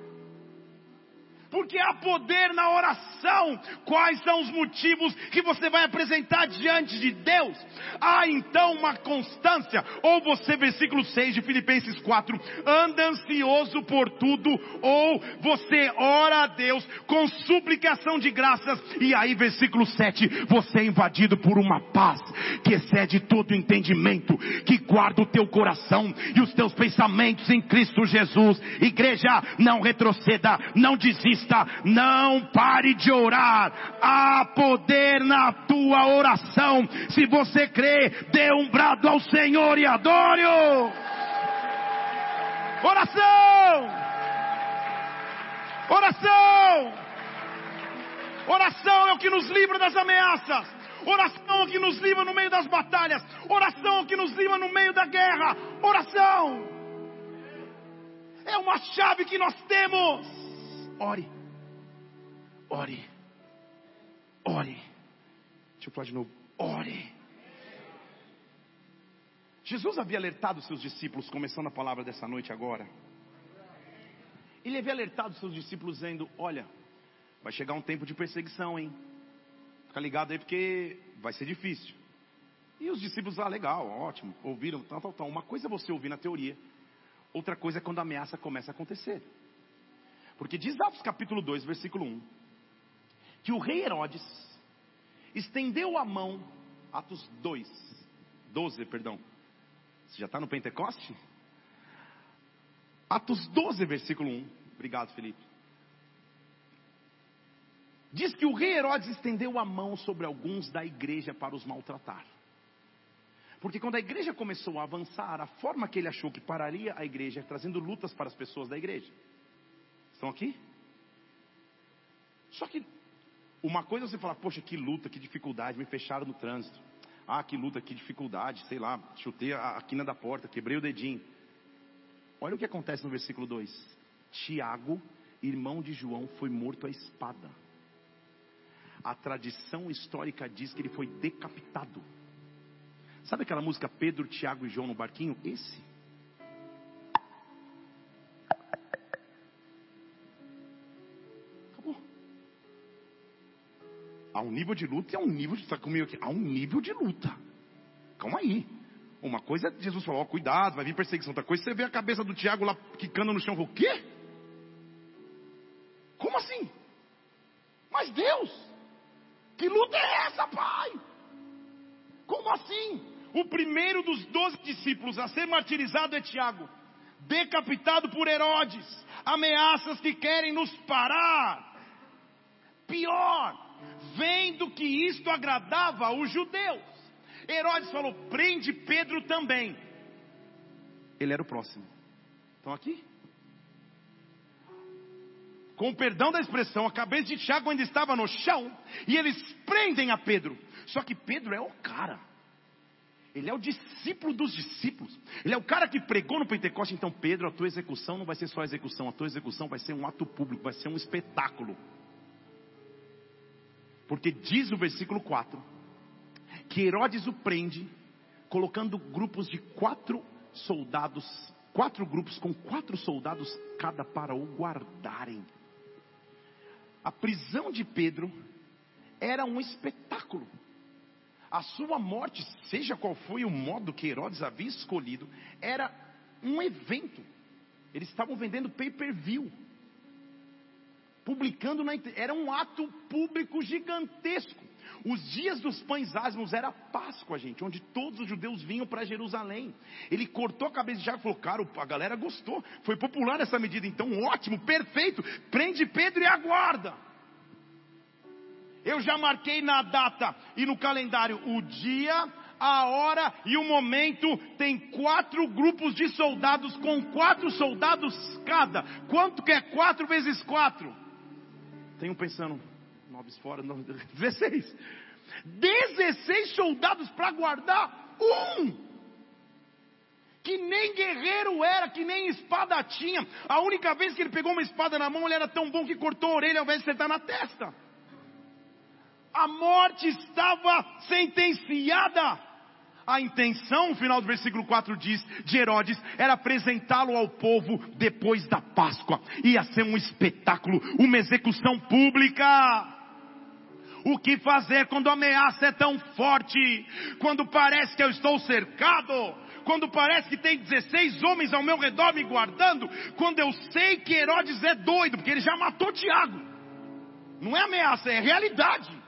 porque há poder na oração. Quais são os motivos que você vai apresentar diante de Deus? Há então uma constância, ou você, versículo 6 de Filipenses 4, anda ansioso por tudo, ou você ora a Deus com suplicação de graças, e aí, versículo 7, você é invadido por uma paz que excede todo entendimento, que guarda o teu coração e os teus pensamentos em Cristo Jesus. Igreja, não retroceda, não desista não pare de orar. Há poder na tua oração. Se você crê, dê um brado ao Senhor e adore-o. Oração! Oração! Oração é o que nos livra das ameaças. Oração é o que nos livra no meio das batalhas. Oração é o que nos livra no meio da guerra. Oração é uma chave que nós temos. Ore. Ore. Ore. Deixa eu falar de novo. Ore. Jesus havia alertado seus discípulos, começando a palavra dessa noite agora. Ele havia alertado seus discípulos dizendo: Olha, vai chegar um tempo de perseguição, hein? Fica ligado aí porque vai ser difícil. E os discípulos, ah, legal, ótimo, ouviram, tal, tal, tal. Uma coisa é você ouvir na teoria, outra coisa é quando a ameaça começa a acontecer. Porque diz Atos capítulo 2, versículo 1, que o rei Herodes estendeu a mão, Atos 2, 12, perdão. Você já está no Pentecoste? Atos 12, versículo 1. Obrigado, Felipe. Diz que o rei Herodes estendeu a mão sobre alguns da igreja para os maltratar. Porque quando a igreja começou a avançar, a forma que ele achou que pararia a igreja, trazendo lutas para as pessoas da igreja. Estão aqui? Só que uma coisa é você falar, poxa, que luta, que dificuldade, me fecharam no trânsito. Ah, que luta, que dificuldade, sei lá, chutei a, a quina da porta, quebrei o dedinho. Olha o que acontece no versículo 2: Tiago, irmão de João, foi morto à espada. A tradição histórica diz que ele foi decapitado. Sabe aquela música Pedro, Tiago e João no barquinho? Esse. Há um nível de luta e há um nível de. Está comigo aqui? Há um nível de luta. Calma aí. Uma coisa é Jesus falou, ó, cuidado, vai vir perseguição. Outra coisa é você vê a cabeça do Tiago lá quicando no chão. O quê? Como assim? Mas Deus, que luta é essa, pai? Como assim? O primeiro dos doze discípulos a ser martirizado é Tiago, decapitado por Herodes, ameaças que querem nos parar. Pior, vendo que isto agradava os judeus. Herodes falou: prende Pedro também. Ele era o próximo. Estão aqui? Com perdão da expressão, a cabeça de Tiago ainda estava no chão e eles prendem a Pedro. Só que Pedro é o cara. Ele é o discípulo dos discípulos. Ele é o cara que pregou no Pentecoste. Então, Pedro, a tua execução não vai ser só execução, a tua execução vai ser um ato público, vai ser um espetáculo. Porque diz o versículo 4 que Herodes o prende, colocando grupos de quatro soldados, quatro grupos com quatro soldados cada para o guardarem. A prisão de Pedro era um espetáculo. A sua morte, seja qual foi o modo que Herodes havia escolhido, era um evento. Eles estavam vendendo pay-per-view. Publicando na era um ato público gigantesco. Os dias dos pães asmos era Páscoa, gente, onde todos os judeus vinham para Jerusalém. Ele cortou a cabeça de Jairo e falou: Cara, a galera gostou. Foi popular essa medida, então ótimo, perfeito. Prende Pedro e aguarda. Eu já marquei na data e no calendário o dia, a hora e o momento. Tem quatro grupos de soldados com quatro soldados cada. Quanto que é quatro vezes quatro? Tenho pensando, nove fora, nove, dezesseis. Dezesseis soldados para guardar um que nem guerreiro era, que nem espada tinha. A única vez que ele pegou uma espada na mão, ele era tão bom que cortou a orelha ao invés de acertar na testa. A morte estava sentenciada. A intenção, no final do versículo 4 diz, de Herodes, era apresentá-lo ao povo depois da Páscoa. Ia ser um espetáculo, uma execução pública. O que fazer quando a ameaça é tão forte? Quando parece que eu estou cercado? Quando parece que tem 16 homens ao meu redor me guardando? Quando eu sei que Herodes é doido, porque ele já matou Tiago. Não é ameaça, é realidade.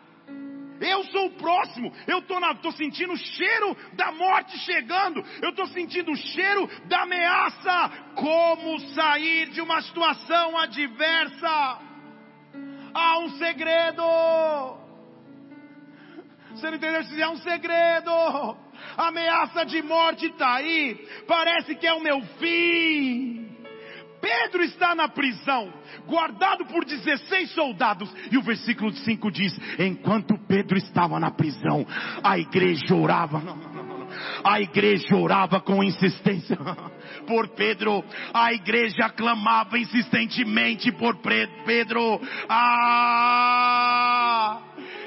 Eu sou o próximo. Eu estou sentindo o cheiro da morte chegando. Eu estou sentindo o cheiro da ameaça. Como sair de uma situação adversa? Há um segredo. Você não entendeu? É um segredo. A ameaça de morte está aí. Parece que é o meu fim. Pedro está na prisão, guardado por 16 soldados, e o versículo 5 diz: Enquanto Pedro estava na prisão, a igreja orava. Não, não, não. A igreja orava com insistência por Pedro, a igreja clamava insistentemente por Pedro. Ah!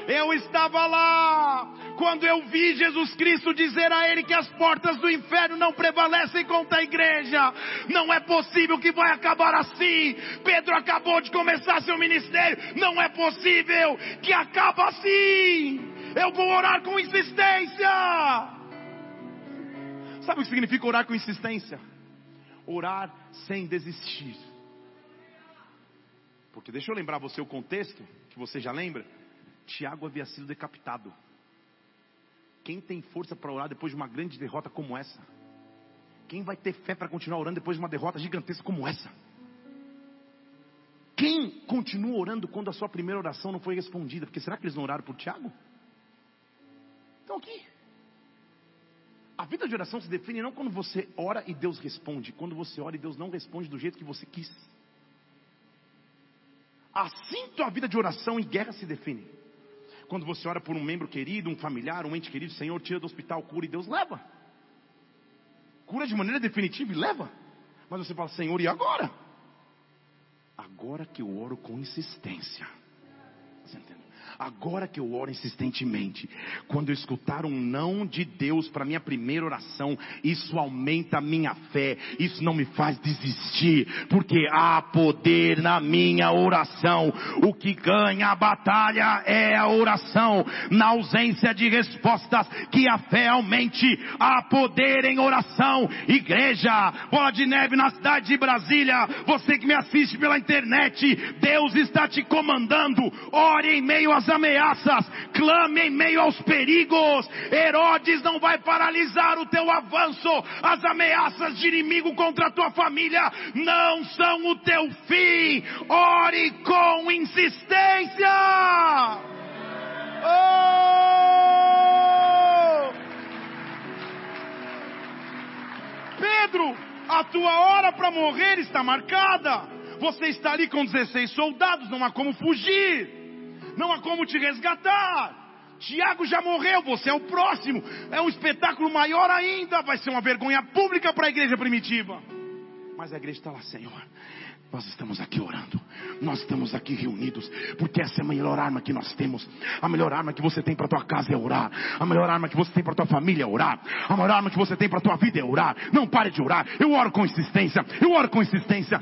Eu estava lá quando eu vi Jesus Cristo dizer a ele que as portas do inferno não prevalecem contra a igreja. Não é possível que vai acabar assim. Pedro acabou de começar seu ministério. Não é possível que acabe assim. Eu vou orar com insistência. Sabe o que significa orar com insistência? Orar sem desistir. Porque deixa eu lembrar você o contexto, que você já lembra. Tiago havia sido decapitado. Quem tem força para orar depois de uma grande derrota como essa? Quem vai ter fé para continuar orando depois de uma derrota gigantesca como essa? Quem continua orando quando a sua primeira oração não foi respondida? Porque será que eles não oraram por Tiago? Então aqui. A vida de oração se define não quando você ora e Deus responde, quando você ora e Deus não responde do jeito que você quis. Assim tua vida de oração e guerra se define. Quando você ora por um membro querido, um familiar, um ente querido, Senhor, tira do hospital, cura e Deus leva. Cura de maneira definitiva e leva. Mas você fala, Senhor, e agora? Agora que eu oro com insistência. Você entendeu? Agora que eu oro insistentemente, quando eu escutar um não de Deus para minha primeira oração, isso aumenta a minha fé, isso não me faz desistir, porque há poder na minha oração. O que ganha a batalha é a oração. Na ausência de respostas, que a fé aumente, há poder em oração. Igreja, bola de neve na cidade de Brasília, você que me assiste pela internet, Deus está te comandando. Ore em meio às ameaças, clame em meio aos perigos. Herodes não vai paralisar o teu avanço. As ameaças de inimigo contra a tua família não são o teu fim. Ore com insistência. Oh! Pedro, a tua hora para morrer está marcada. Você está ali com 16 soldados, não há como fugir não há como te resgatar. Tiago já morreu, você é o próximo. É um espetáculo maior ainda. Vai ser uma vergonha pública para a igreja primitiva. Mas a igreja está lá, Senhor. Nós estamos aqui orando, nós estamos aqui reunidos, porque essa é a melhor arma que nós temos. A melhor arma que você tem para tua casa é orar. A melhor arma que você tem para tua família é orar. A melhor arma que você tem para tua vida é orar. Não pare de orar. Eu oro com insistência. Eu oro com insistência.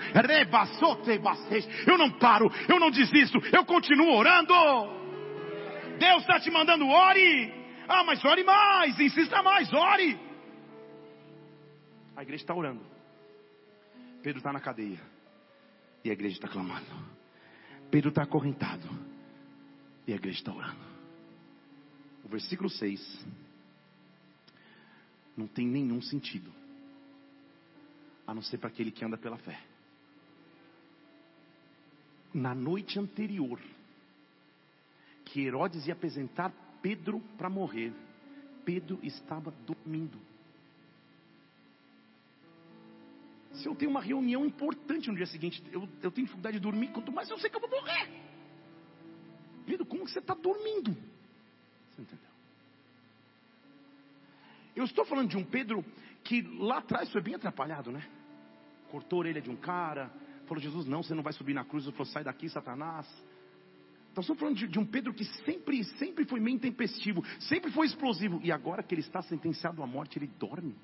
Eu não paro. Eu não desisto. Eu continuo orando. Deus está te mandando ore. Ah, mas ore mais. Insista mais. Ore. A igreja está orando. Pedro está na cadeia. E a igreja está clamando. Pedro está acorrentado. E a igreja está orando. O versículo 6 não tem nenhum sentido. A não ser para aquele que anda pela fé. Na noite anterior, que Herodes ia apresentar Pedro para morrer, Pedro estava dormindo. Se eu tenho uma reunião importante no dia seguinte, eu, eu tenho dificuldade de dormir, quanto mais eu sei que eu vou morrer. Pedro, como que você está dormindo? Você entendeu? Eu estou falando de um Pedro que lá atrás foi bem atrapalhado, né? Cortou a orelha de um cara, falou: Jesus, não, você não vai subir na cruz. Eu falou: sai daqui, Satanás. Então, estou falando de, de, um Pedro que sempre, sempre foi meio intempestivo, sempre foi explosivo, e agora que ele está sentenciado à morte, ele dorme.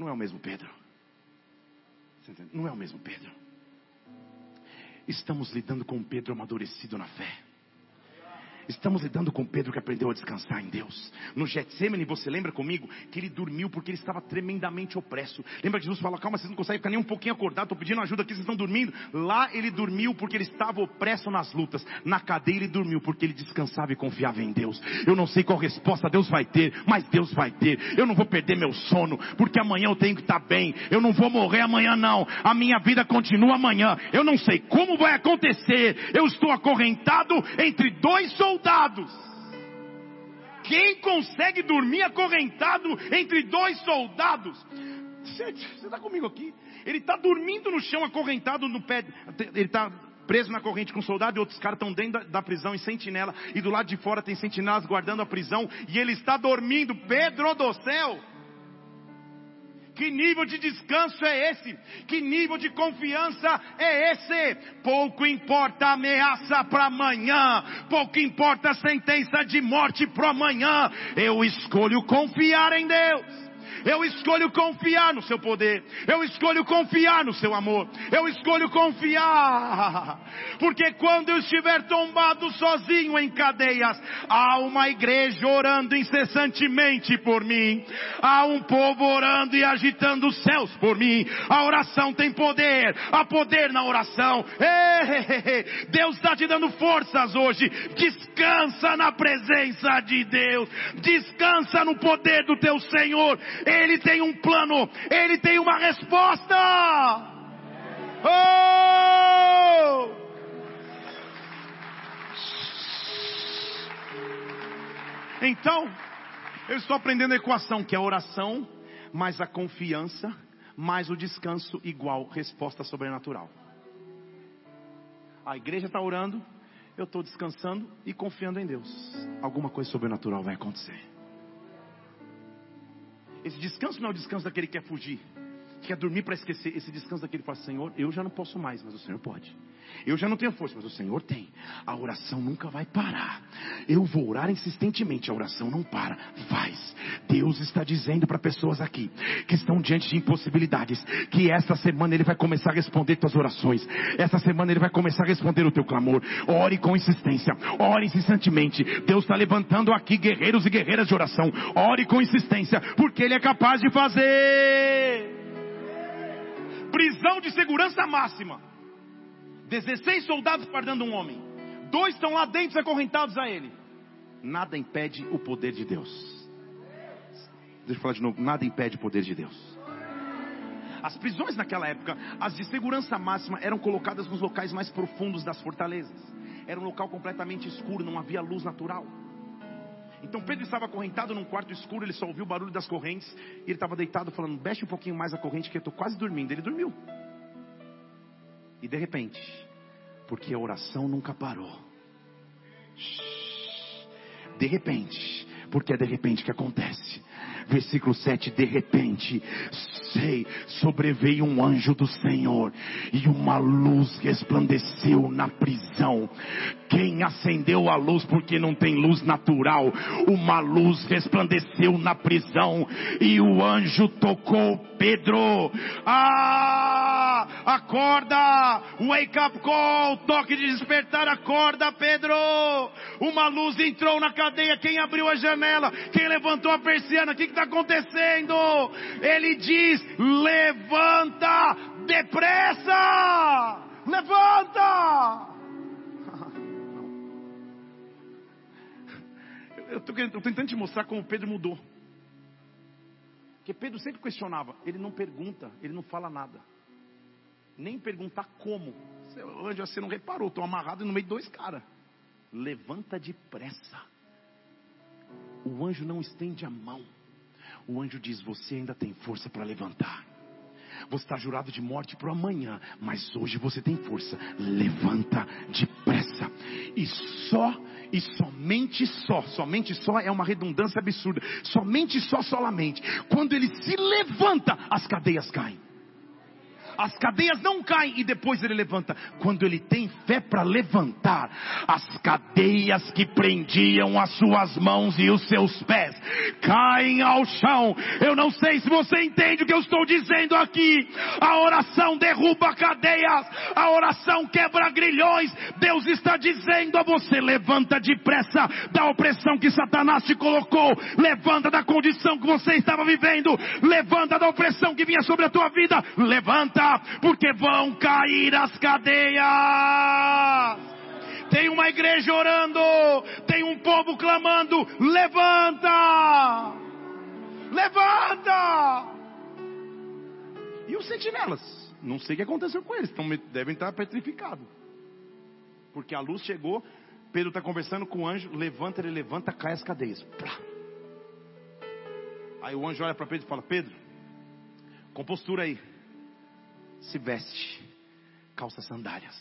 Não é o mesmo Pedro. Não é o mesmo Pedro. Estamos lidando com um Pedro amadurecido na fé. Estamos lidando com Pedro que aprendeu a descansar em Deus. No Getsemane, você lembra comigo que ele dormiu porque ele estava tremendamente opresso. Lembra que Jesus fala: Calma, vocês não conseguem ficar nem um pouquinho acordado, estou pedindo ajuda aqui, vocês estão dormindo. Lá ele dormiu porque ele estava opresso nas lutas. Na cadeia ele dormiu porque ele descansava e confiava em Deus. Eu não sei qual resposta Deus vai ter, mas Deus vai ter. Eu não vou perder meu sono, porque amanhã eu tenho que estar bem. Eu não vou morrer amanhã, não. A minha vida continua amanhã. Eu não sei como vai acontecer. Eu estou acorrentado entre dois soldados soldados. Quem consegue dormir acorrentado entre dois soldados? Você está comigo aqui? Ele está dormindo no chão, acorrentado no pé. Ele está preso na corrente com um soldado e outros caras estão dentro da, da, prisão em sentinela. E do lado de fora tem sentinelas guardando a prisão. E ele está dormindo. Pedro do céu! Que nível de descanso é esse? Que nível de confiança é esse? Pouco importa a ameaça para amanhã, pouco importa a sentença de morte para amanhã. Eu escolho confiar em Deus. Eu escolho confiar no seu poder. Eu escolho confiar no seu amor. Eu escolho confiar. Porque quando eu estiver tombado sozinho em cadeias, há uma igreja orando incessantemente por mim. Há um povo orando e agitando os céus por mim. A oração tem poder. Há poder na oração. Deus está te dando forças hoje. Descansa na presença de Deus. Descansa no poder do teu Senhor. Ele tem um plano, Ele tem uma resposta. Oh! Então, eu estou aprendendo a equação que é oração mais a confiança mais o descanso igual resposta sobrenatural. A igreja está orando, eu estou descansando e confiando em Deus. Alguma coisa sobrenatural vai acontecer. Esse descanso não é o descanso daquele que quer fugir, que quer dormir para esquecer. Esse descanso daquele que fala, Senhor, eu já não posso mais, mas o Senhor pode. Eu já não tenho força, mas o Senhor tem. A oração nunca vai parar. Eu vou orar insistentemente, a oração não para. Faz. Deus está dizendo para pessoas aqui que estão diante de impossibilidades que esta semana Ele vai começar a responder tuas orações. Esta semana Ele vai começar a responder o teu clamor. Ore com insistência. Ore insistentemente. Deus está levantando aqui guerreiros e guerreiras de oração. Ore com insistência, porque Ele é capaz de fazer. Prisão de segurança máxima. 16 soldados guardando um homem. Dois estão lá dentro acorrentados a ele. Nada impede o poder de Deus. Deixa eu falar de novo. Nada impede o poder de Deus. As prisões naquela época, as de segurança máxima, eram colocadas nos locais mais profundos das fortalezas. Era um local completamente escuro, não havia luz natural. Então Pedro estava acorrentado num quarto escuro, ele só ouviu o barulho das correntes, e ele estava deitado falando: Mexe um pouquinho mais a corrente, que eu estou quase dormindo. Ele dormiu. E de repente, Porque a oração nunca parou. De repente, porque é de repente que acontece. Versículo 7: De repente, sei, sobreveio um anjo do Senhor, e uma luz resplandeceu na prisão. Quem acendeu a luz, porque não tem luz natural, uma luz resplandeceu na prisão, e o anjo tocou Pedro. Ah, acorda, wake up call, toque de despertar, acorda, Pedro. Uma luz entrou na cadeia. Quem abriu a janela? Quem levantou a persiana? O que está acontecendo? Ele diz: levanta depressa, levanta. Eu estou tentando te mostrar como Pedro mudou. Porque Pedro sempre questionava, ele não pergunta, ele não fala nada. Nem perguntar como. Anjo, você não reparou, estou amarrado no meio de dois caras. Levanta depressa. O anjo não estende a mão. O anjo diz: Você ainda tem força para levantar. Você está jurado de morte para amanhã, mas hoje você tem força. Levanta depressa. E só, e somente só, somente só é uma redundância absurda. Somente só, solamente. Quando ele se levanta, as cadeias caem. As cadeias não caem e depois ele levanta. Quando ele tem fé para levantar, as cadeias que prendiam as suas mãos e os seus pés caem ao chão. Eu não sei se você entende o que eu estou dizendo aqui. A oração derruba cadeias, a oração quebra grilhões. Deus está dizendo a você: levanta depressa da opressão que Satanás te colocou, levanta da condição que você estava vivendo, levanta da opressão que vinha sobre a tua vida, levanta porque vão cair as cadeias. Tem uma igreja orando, tem um povo clamando: levanta! Levanta! E os sentinelas? Não sei o que aconteceu com eles, então devem estar petrificados. Porque a luz chegou, Pedro está conversando com o anjo, levanta, ele levanta, cai as cadeias. Aí o anjo olha para Pedro e fala: Pedro, compostura aí se veste, calça sandálias,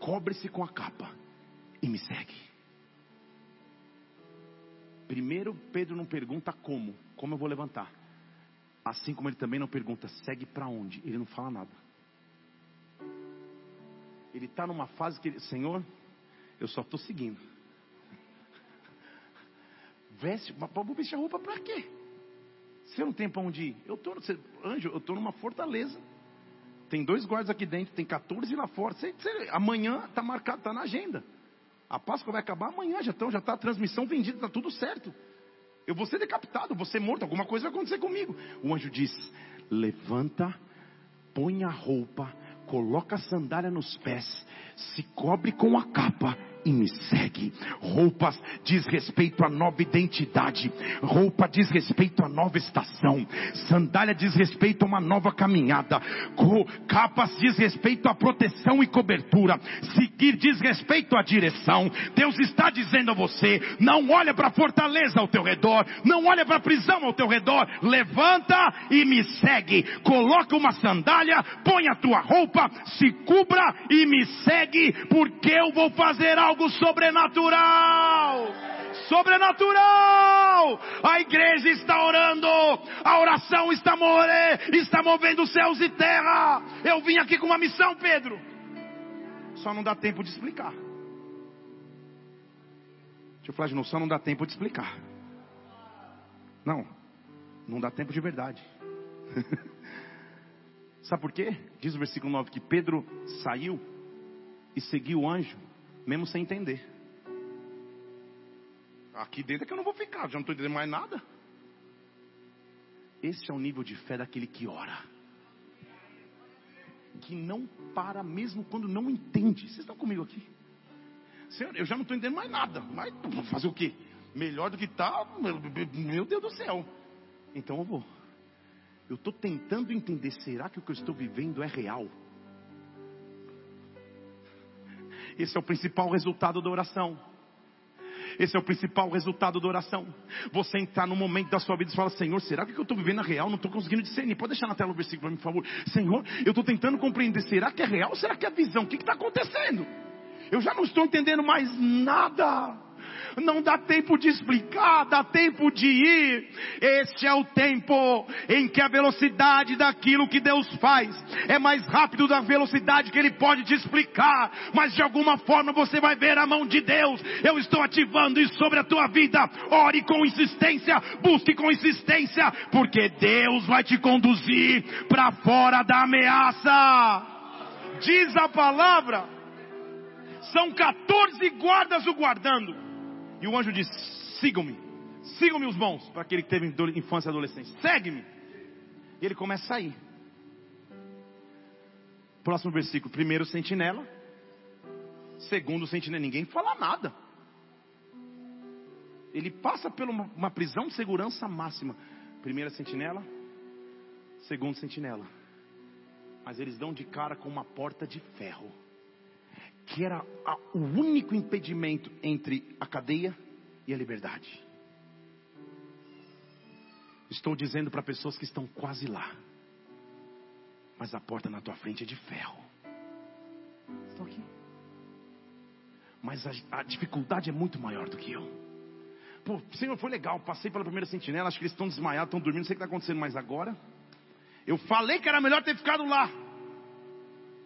cobre-se com a capa e me segue. Primeiro, Pedro não pergunta como, como eu vou levantar. Assim como ele também não pergunta, segue para onde? Ele não fala nada. Ele está numa fase que, ele, Senhor, eu só estou seguindo. Veste, vou vestir a roupa para quê? Você não tem para onde ir? Eu tô, você, anjo, eu estou numa fortaleza. Tem dois guardas aqui dentro, tem 14 lá fora. Você, você, amanhã está marcado, está na agenda. A Páscoa vai acabar amanhã, já está já tá a transmissão vendida, está tudo certo. Eu vou ser decapitado, vou ser morto, alguma coisa vai acontecer comigo. O anjo diz: levanta, põe a roupa, coloca a sandália nos pés, se cobre com a capa e me segue. Roupas diz respeito à nova identidade. Roupa diz respeito à nova estação. Sandália diz respeito a uma nova caminhada. Capas diz respeito à proteção e cobertura. Seguir diz respeito à direção. Deus está dizendo a você: não olha para a fortaleza ao teu redor, não olha para a prisão ao teu redor. Levanta e me segue. Coloca uma sandália, põe a tua roupa, se cubra e me segue, porque eu vou fazer algo algo sobrenatural. Sobrenatural! A igreja está orando, a oração está, more, está movendo céus e terra. Eu vim aqui com uma missão, Pedro. Só não dá tempo de explicar. Deixa eu falar de novo, só não dá tempo de explicar. Não, não dá tempo de verdade. Sabe por quê? Diz o versículo 9 que Pedro saiu e seguiu o anjo mesmo sem entender. Aqui dentro é que eu não vou ficar, já não estou entendendo mais nada. Esse é o nível de fé daquele que ora. Que não para mesmo quando não entende. Vocês estão comigo aqui? Senhor, eu já não estou entendendo mais nada. Mas fazer o quê? Melhor do que está, meu Deus do céu. Então eu vou. Eu estou tentando entender, será que o que eu estou vivendo é real? Esse é o principal resultado da oração. Esse é o principal resultado da oração. Você entrar no momento da sua vida e falar, Senhor, será que eu estou vivendo é real? Não estou conseguindo discernir. Pode deixar na tela o versículo para mim, por favor. Senhor, eu estou tentando compreender. Será que é real será que é visão? O que está acontecendo? Eu já não estou entendendo mais nada não dá tempo de explicar, dá tempo de ir. Este é o tempo em que a velocidade daquilo que Deus faz é mais rápido da velocidade que Ele pode te explicar, mas de alguma forma você vai ver a mão de Deus. Eu estou ativando isso sobre a tua vida. Ore com insistência, busque com insistência, porque Deus vai te conduzir para fora da ameaça. Diz a palavra, são 14 guardas o guardando. E o anjo diz: sigam-me, sigam-me os bons, para aquele que teve infância e adolescência, segue-me. E ele começa a sair. Próximo versículo: primeiro sentinela, segundo sentinela, ninguém fala nada. Ele passa por uma, uma prisão de segurança máxima. Primeira sentinela, segundo sentinela. Mas eles dão de cara com uma porta de ferro que era a, o único impedimento entre a cadeia e a liberdade. Estou dizendo para pessoas que estão quase lá, mas a porta na tua frente é de ferro. Estou aqui. Mas a, a dificuldade é muito maior do que eu. Pô, Senhor, foi legal. Passei pela primeira sentinela. Acho que eles estão desmaiados, estão dormindo. Não sei o que está acontecendo, mas agora. Eu falei que era melhor ter ficado lá.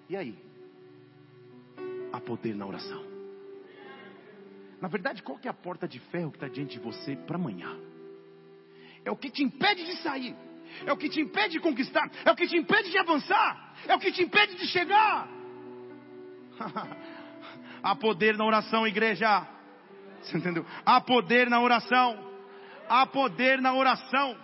E aí? Há poder na oração. Na verdade, qual que é a porta de ferro que está diante de você para amanhã? É o que te impede de sair. É o que te impede de conquistar. É o que te impede de avançar. É o que te impede de chegar. há poder na oração, igreja. Você entendeu? Há poder na oração. Há poder na oração.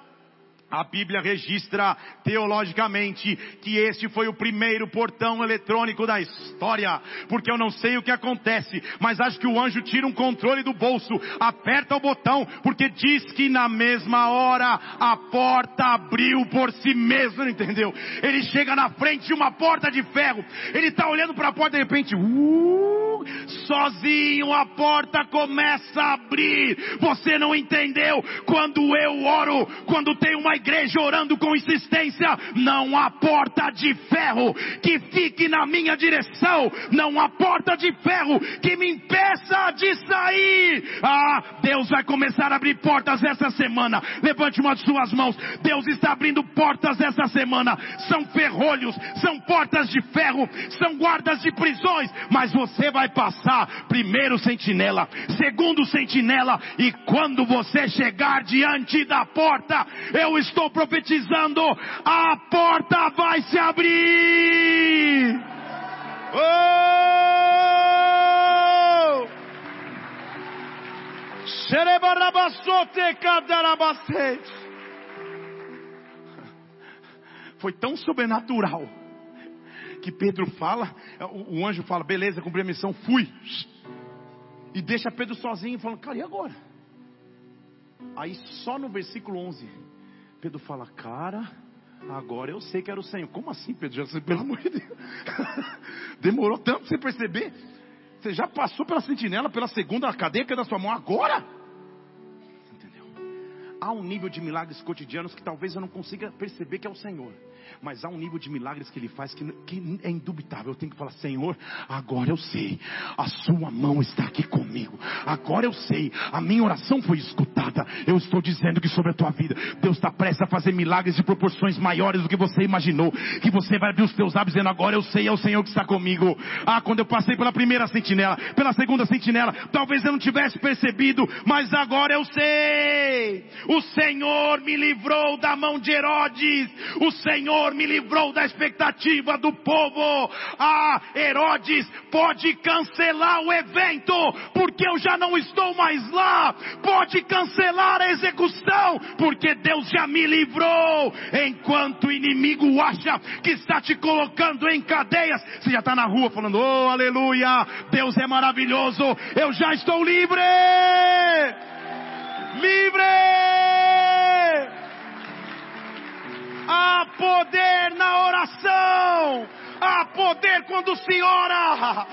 A Bíblia registra teologicamente que este foi o primeiro portão eletrônico da história, porque eu não sei o que acontece, mas acho que o anjo tira um controle do bolso, aperta o botão, porque diz que na mesma hora a porta abriu por si mesmo, entendeu? Ele chega na frente de uma porta de ferro, ele está olhando para a porta de repente, uh, sozinho a porta começa a abrir. Você não entendeu? Quando eu oro, quando tem uma igreja orando com insistência, não há porta de ferro que fique na minha direção, não há porta de ferro que me impeça de sair. Ah, Deus vai começar a abrir portas essa semana. Levante uma de suas mãos. Deus está abrindo portas essa semana. São ferrolhos, são portas de ferro, são guardas de prisões, mas você vai passar primeiro sentinela, segundo sentinela, e quando você chegar diante da porta, eu estou profetizando, a porta vai se abrir. Oh! Foi tão sobrenatural que Pedro fala, o, anjo fala, beleza, cumpri a missão, fui. E deixa Pedro sozinho, falando, cara, e agora? Aí só no versículo 11, Pedro fala, cara, agora eu sei que era o Senhor. Como assim, Pedro? Já, pelo amor de Deus. Demorou tanto para você perceber. Você já passou pela sentinela, pela segunda cadeia que é da sua mão agora? Entendeu? Há um nível de milagres cotidianos que talvez eu não consiga perceber que é o Senhor mas há um nível de milagres que ele faz que, que é indubitável. Eu tenho que falar, Senhor, agora eu sei, a sua mão está aqui comigo. Agora eu sei, a minha oração foi escutada. Eu estou dizendo que sobre a tua vida, Deus está prestes a fazer milagres de proporções maiores do que você imaginou. Que você vai abrir os teus lábios dizendo, agora eu sei, é o Senhor que está comigo. Ah, quando eu passei pela primeira sentinela, pela segunda sentinela, talvez eu não tivesse percebido, mas agora eu sei. O Senhor me livrou da mão de Herodes. O Senhor Senhor me livrou da expectativa do povo. Ah, Herodes pode cancelar o evento, porque eu já não estou mais lá. Pode cancelar a execução, porque Deus já me livrou. Enquanto o inimigo acha que está te colocando em cadeias, você já está na rua falando, oh aleluia, Deus é maravilhoso, eu já estou livre. Livre! Há poder na oração. Há poder quando se ora.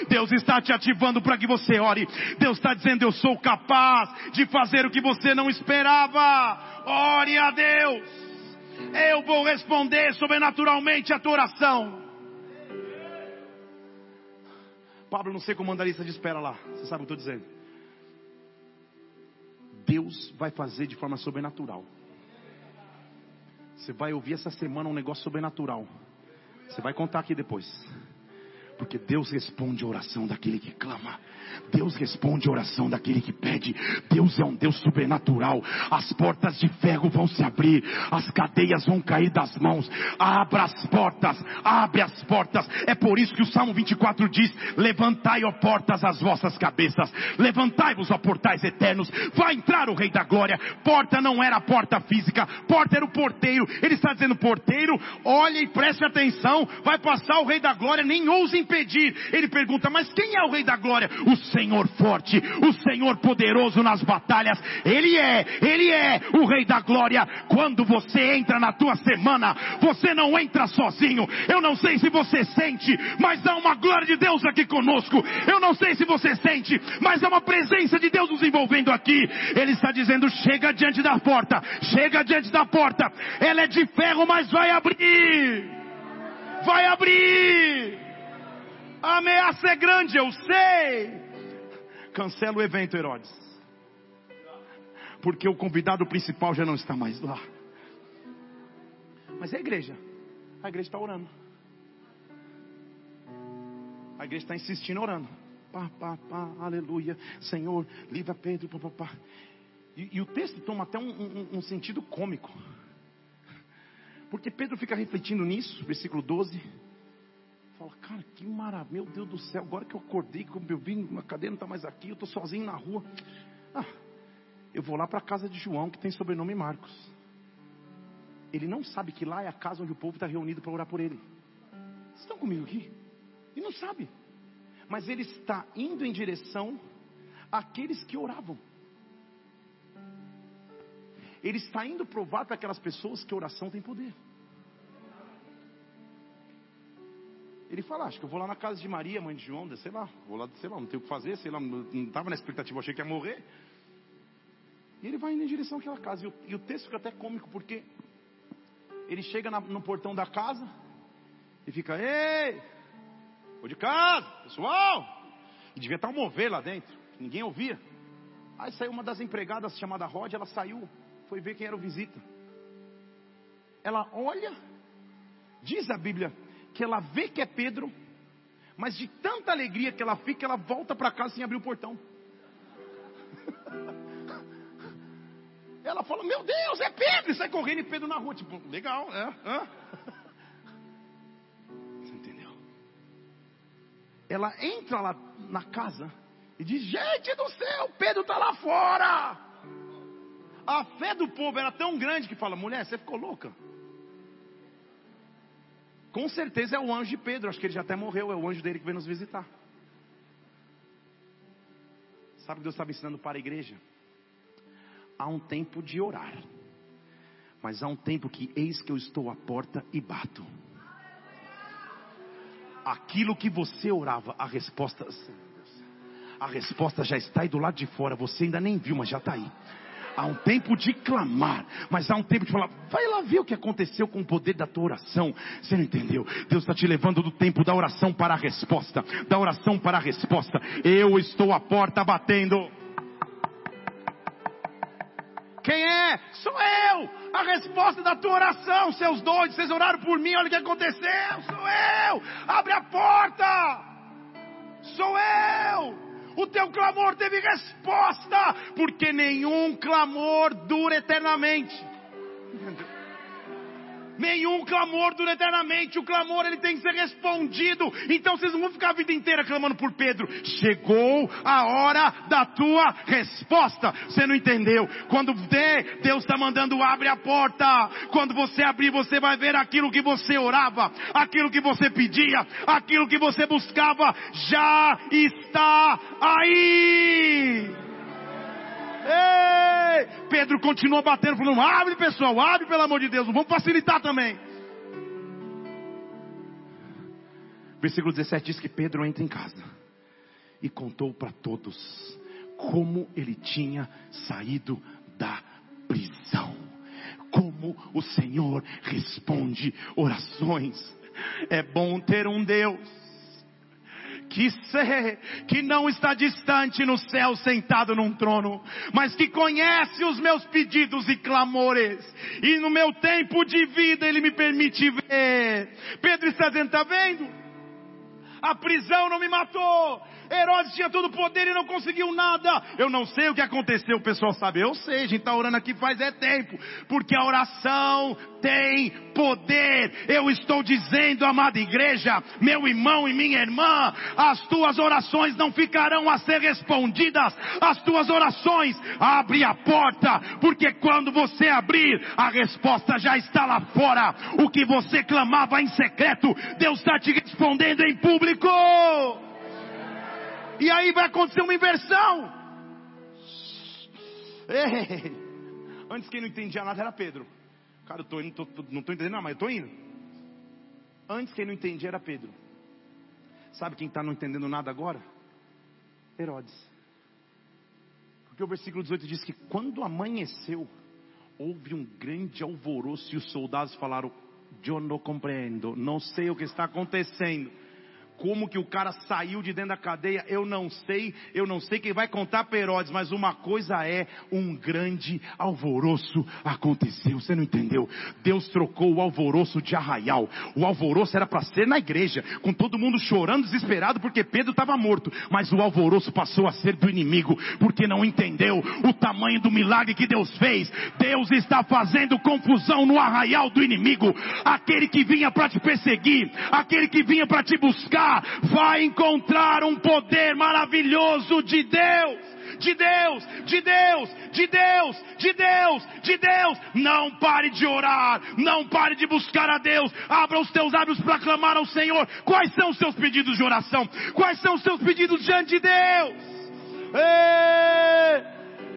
Deus está te ativando para que você ore. Deus está dizendo: Eu sou capaz de fazer o que você não esperava. Ore a Deus. Eu vou responder sobrenaturalmente a tua oração. Pablo, não sei como anda a lista de espera lá. Você sabe o que eu estou dizendo? Deus vai fazer de forma sobrenatural. Você vai ouvir essa semana um negócio sobrenatural. Você vai contar aqui depois. Porque Deus responde a oração daquele que clama. Deus responde a oração daquele que pede. Deus é um Deus sobrenatural. As portas de ferro vão se abrir, as cadeias vão cair das mãos. Abra as portas, abre as portas. É por isso que o Salmo 24 diz: Levantai, ó portas, as vossas cabeças. Levantai-vos, ó portais eternos. Vai entrar o Rei da Glória. Porta não era a porta física, porta era o porteiro. Ele está dizendo: Porteiro, olhe e preste atenção. Vai passar o Rei da Glória, nem ouse impedir. Ele pergunta: Mas quem é o Rei da Glória? O Senhor forte, o Senhor poderoso nas batalhas. Ele é, Ele é o Rei da Glória. Quando você entra na tua semana, você não entra sozinho. Eu não sei se você sente, mas há uma glória de Deus aqui conosco. Eu não sei se você sente, mas há uma presença de Deus nos envolvendo aqui. Ele está dizendo: chega diante da porta, chega diante da porta. Ela é de ferro, mas vai abrir. Vai abrir. A ameaça é grande, eu sei. Cancela o evento, Herodes. Porque o convidado principal já não está mais lá. Mas é a igreja. A igreja está orando. A igreja está insistindo orando. Pá, pá, pá, aleluia. Senhor, livra Pedro. Pá, pá, pá. E, e, o texto toma até um, um, um sentido cômico. Porque Pedro fica refletindo nisso, versículo 12 fala, cara, que maravilha, meu Deus do céu, agora que eu acordei, que eu vim, a cadeia não está mais aqui, eu estou sozinho na rua. Ah, eu vou lá para a casa de João, que tem sobrenome Marcos. Ele não sabe que lá é a casa onde o povo está reunido para orar por ele. Vocês estão comigo aqui? Ele não sabe. Mas ele está indo em direção àqueles que oravam. Ele está indo provar para aquelas pessoas que oração tem poder. Ele fala, acho que eu vou lá na casa de Maria, mãe de João, sei lá, vou lá, sei lá, não tenho o que fazer, sei lá, não estava na expectativa, achei que ia morrer. E ele vai indo em direção àquela casa. E o, e o texto fica até cômico, porque ele chega na, no portão da casa e fica, ei, vou de casa, pessoal. E devia estar um mover lá dentro, ninguém ouvia. Aí saiu uma das empregadas chamada Rod, ela saiu, foi ver quem era o visita. Ela olha, diz a Bíblia, que ela vê que é Pedro, mas de tanta alegria que ela fica, ela volta para casa sem abrir o portão. Ela fala: Meu Deus, é Pedro! E sai correndo e Pedro na rua. Tipo, legal, é? Hã? Você entendeu? Ela entra lá na casa e diz: Gente do céu, Pedro está lá fora. A fé do povo era tão grande que fala: Mulher, você ficou louca? Com certeza é o anjo de Pedro, acho que ele já até morreu, é o anjo dele que vem nos visitar. Sabe o que Deus estava ensinando para a igreja? Há um tempo de orar, mas há um tempo que eis que eu estou à porta e bato. Aquilo que você orava, a resposta, a resposta já está aí do lado de fora, você ainda nem viu, mas já está aí. Há um tempo de clamar, mas há um tempo de falar, vai lá ver o que aconteceu com o poder da tua oração. Você não entendeu? Deus está te levando do tempo da oração para a resposta, da oração para a resposta. Eu estou à porta batendo. Quem é? Sou eu! A resposta da tua oração, seus doidos, vocês oraram por mim, olha o que aconteceu. Sou eu! Abre a porta! Sou eu! O teu clamor teve resposta, porque nenhum clamor dura eternamente. Nenhum clamor dura eternamente. O clamor ele tem que ser respondido. Então vocês não vão ficar a vida inteira clamando por Pedro. Chegou a hora da tua resposta. Você não entendeu? Quando vê, Deus está mandando abre a porta. Quando você abrir, você vai ver aquilo que você orava, aquilo que você pedia, aquilo que você buscava já está aí. Ei! Pedro continua batendo, falando: abre pessoal, abre pelo amor de Deus, vamos facilitar também. Versículo 17 diz que Pedro entra em casa e contou para todos como ele tinha saído da prisão. Como o Senhor responde orações. É bom ter um Deus que sei que não está distante no céu sentado num trono, mas que conhece os meus pedidos e clamores, e no meu tempo de vida ele me permite ver. Pedro está dizendo, está vendo? A prisão não me matou, Herodes tinha todo o poder e não conseguiu nada. Eu não sei o que aconteceu, o pessoal sabe. Eu sei, a gente está orando aqui faz é tempo. Porque a oração tem poder. Eu estou dizendo, amada igreja, meu irmão e minha irmã, as tuas orações não ficarão a ser respondidas. As tuas orações, abre a porta, porque quando você abrir, a resposta já está lá fora. O que você clamava em secreto, Deus está te respondendo em público. E aí vai acontecer uma inversão. Ei. Antes quem não entendia nada era Pedro. Cara, eu tô indo, tô, tô, não estou entendendo nada, mas eu estou indo. Antes quem não entendia era Pedro. Sabe quem está não entendendo nada agora? Herodes. Porque o versículo 18 diz que quando amanheceu, houve um grande alvoroço e os soldados falaram: Eu não compreendo, não sei o que está acontecendo como que o cara saiu de dentro da cadeia, eu não sei, eu não sei. Quem vai contar para Herodes, mas uma coisa é, um grande alvoroço aconteceu, você não entendeu? Deus trocou o alvoroço de arraial, o alvoroço era para ser na igreja, com todo mundo chorando, desesperado, porque Pedro estava morto, mas o alvoroço passou a ser do inimigo, porque não entendeu o tamanho do milagre que Deus fez, Deus está fazendo confusão no arraial do inimigo, aquele que vinha para te perseguir, aquele que vinha para te buscar, vai encontrar um poder maravilhoso de Deus de Deus, de Deus, de Deus, de Deus, de Deus. Não pare de orar, não pare de buscar a Deus. Abra os teus lábios para clamar ao Senhor. Quais são os seus pedidos de oração? Quais são os seus pedidos diante de Deus? Ei!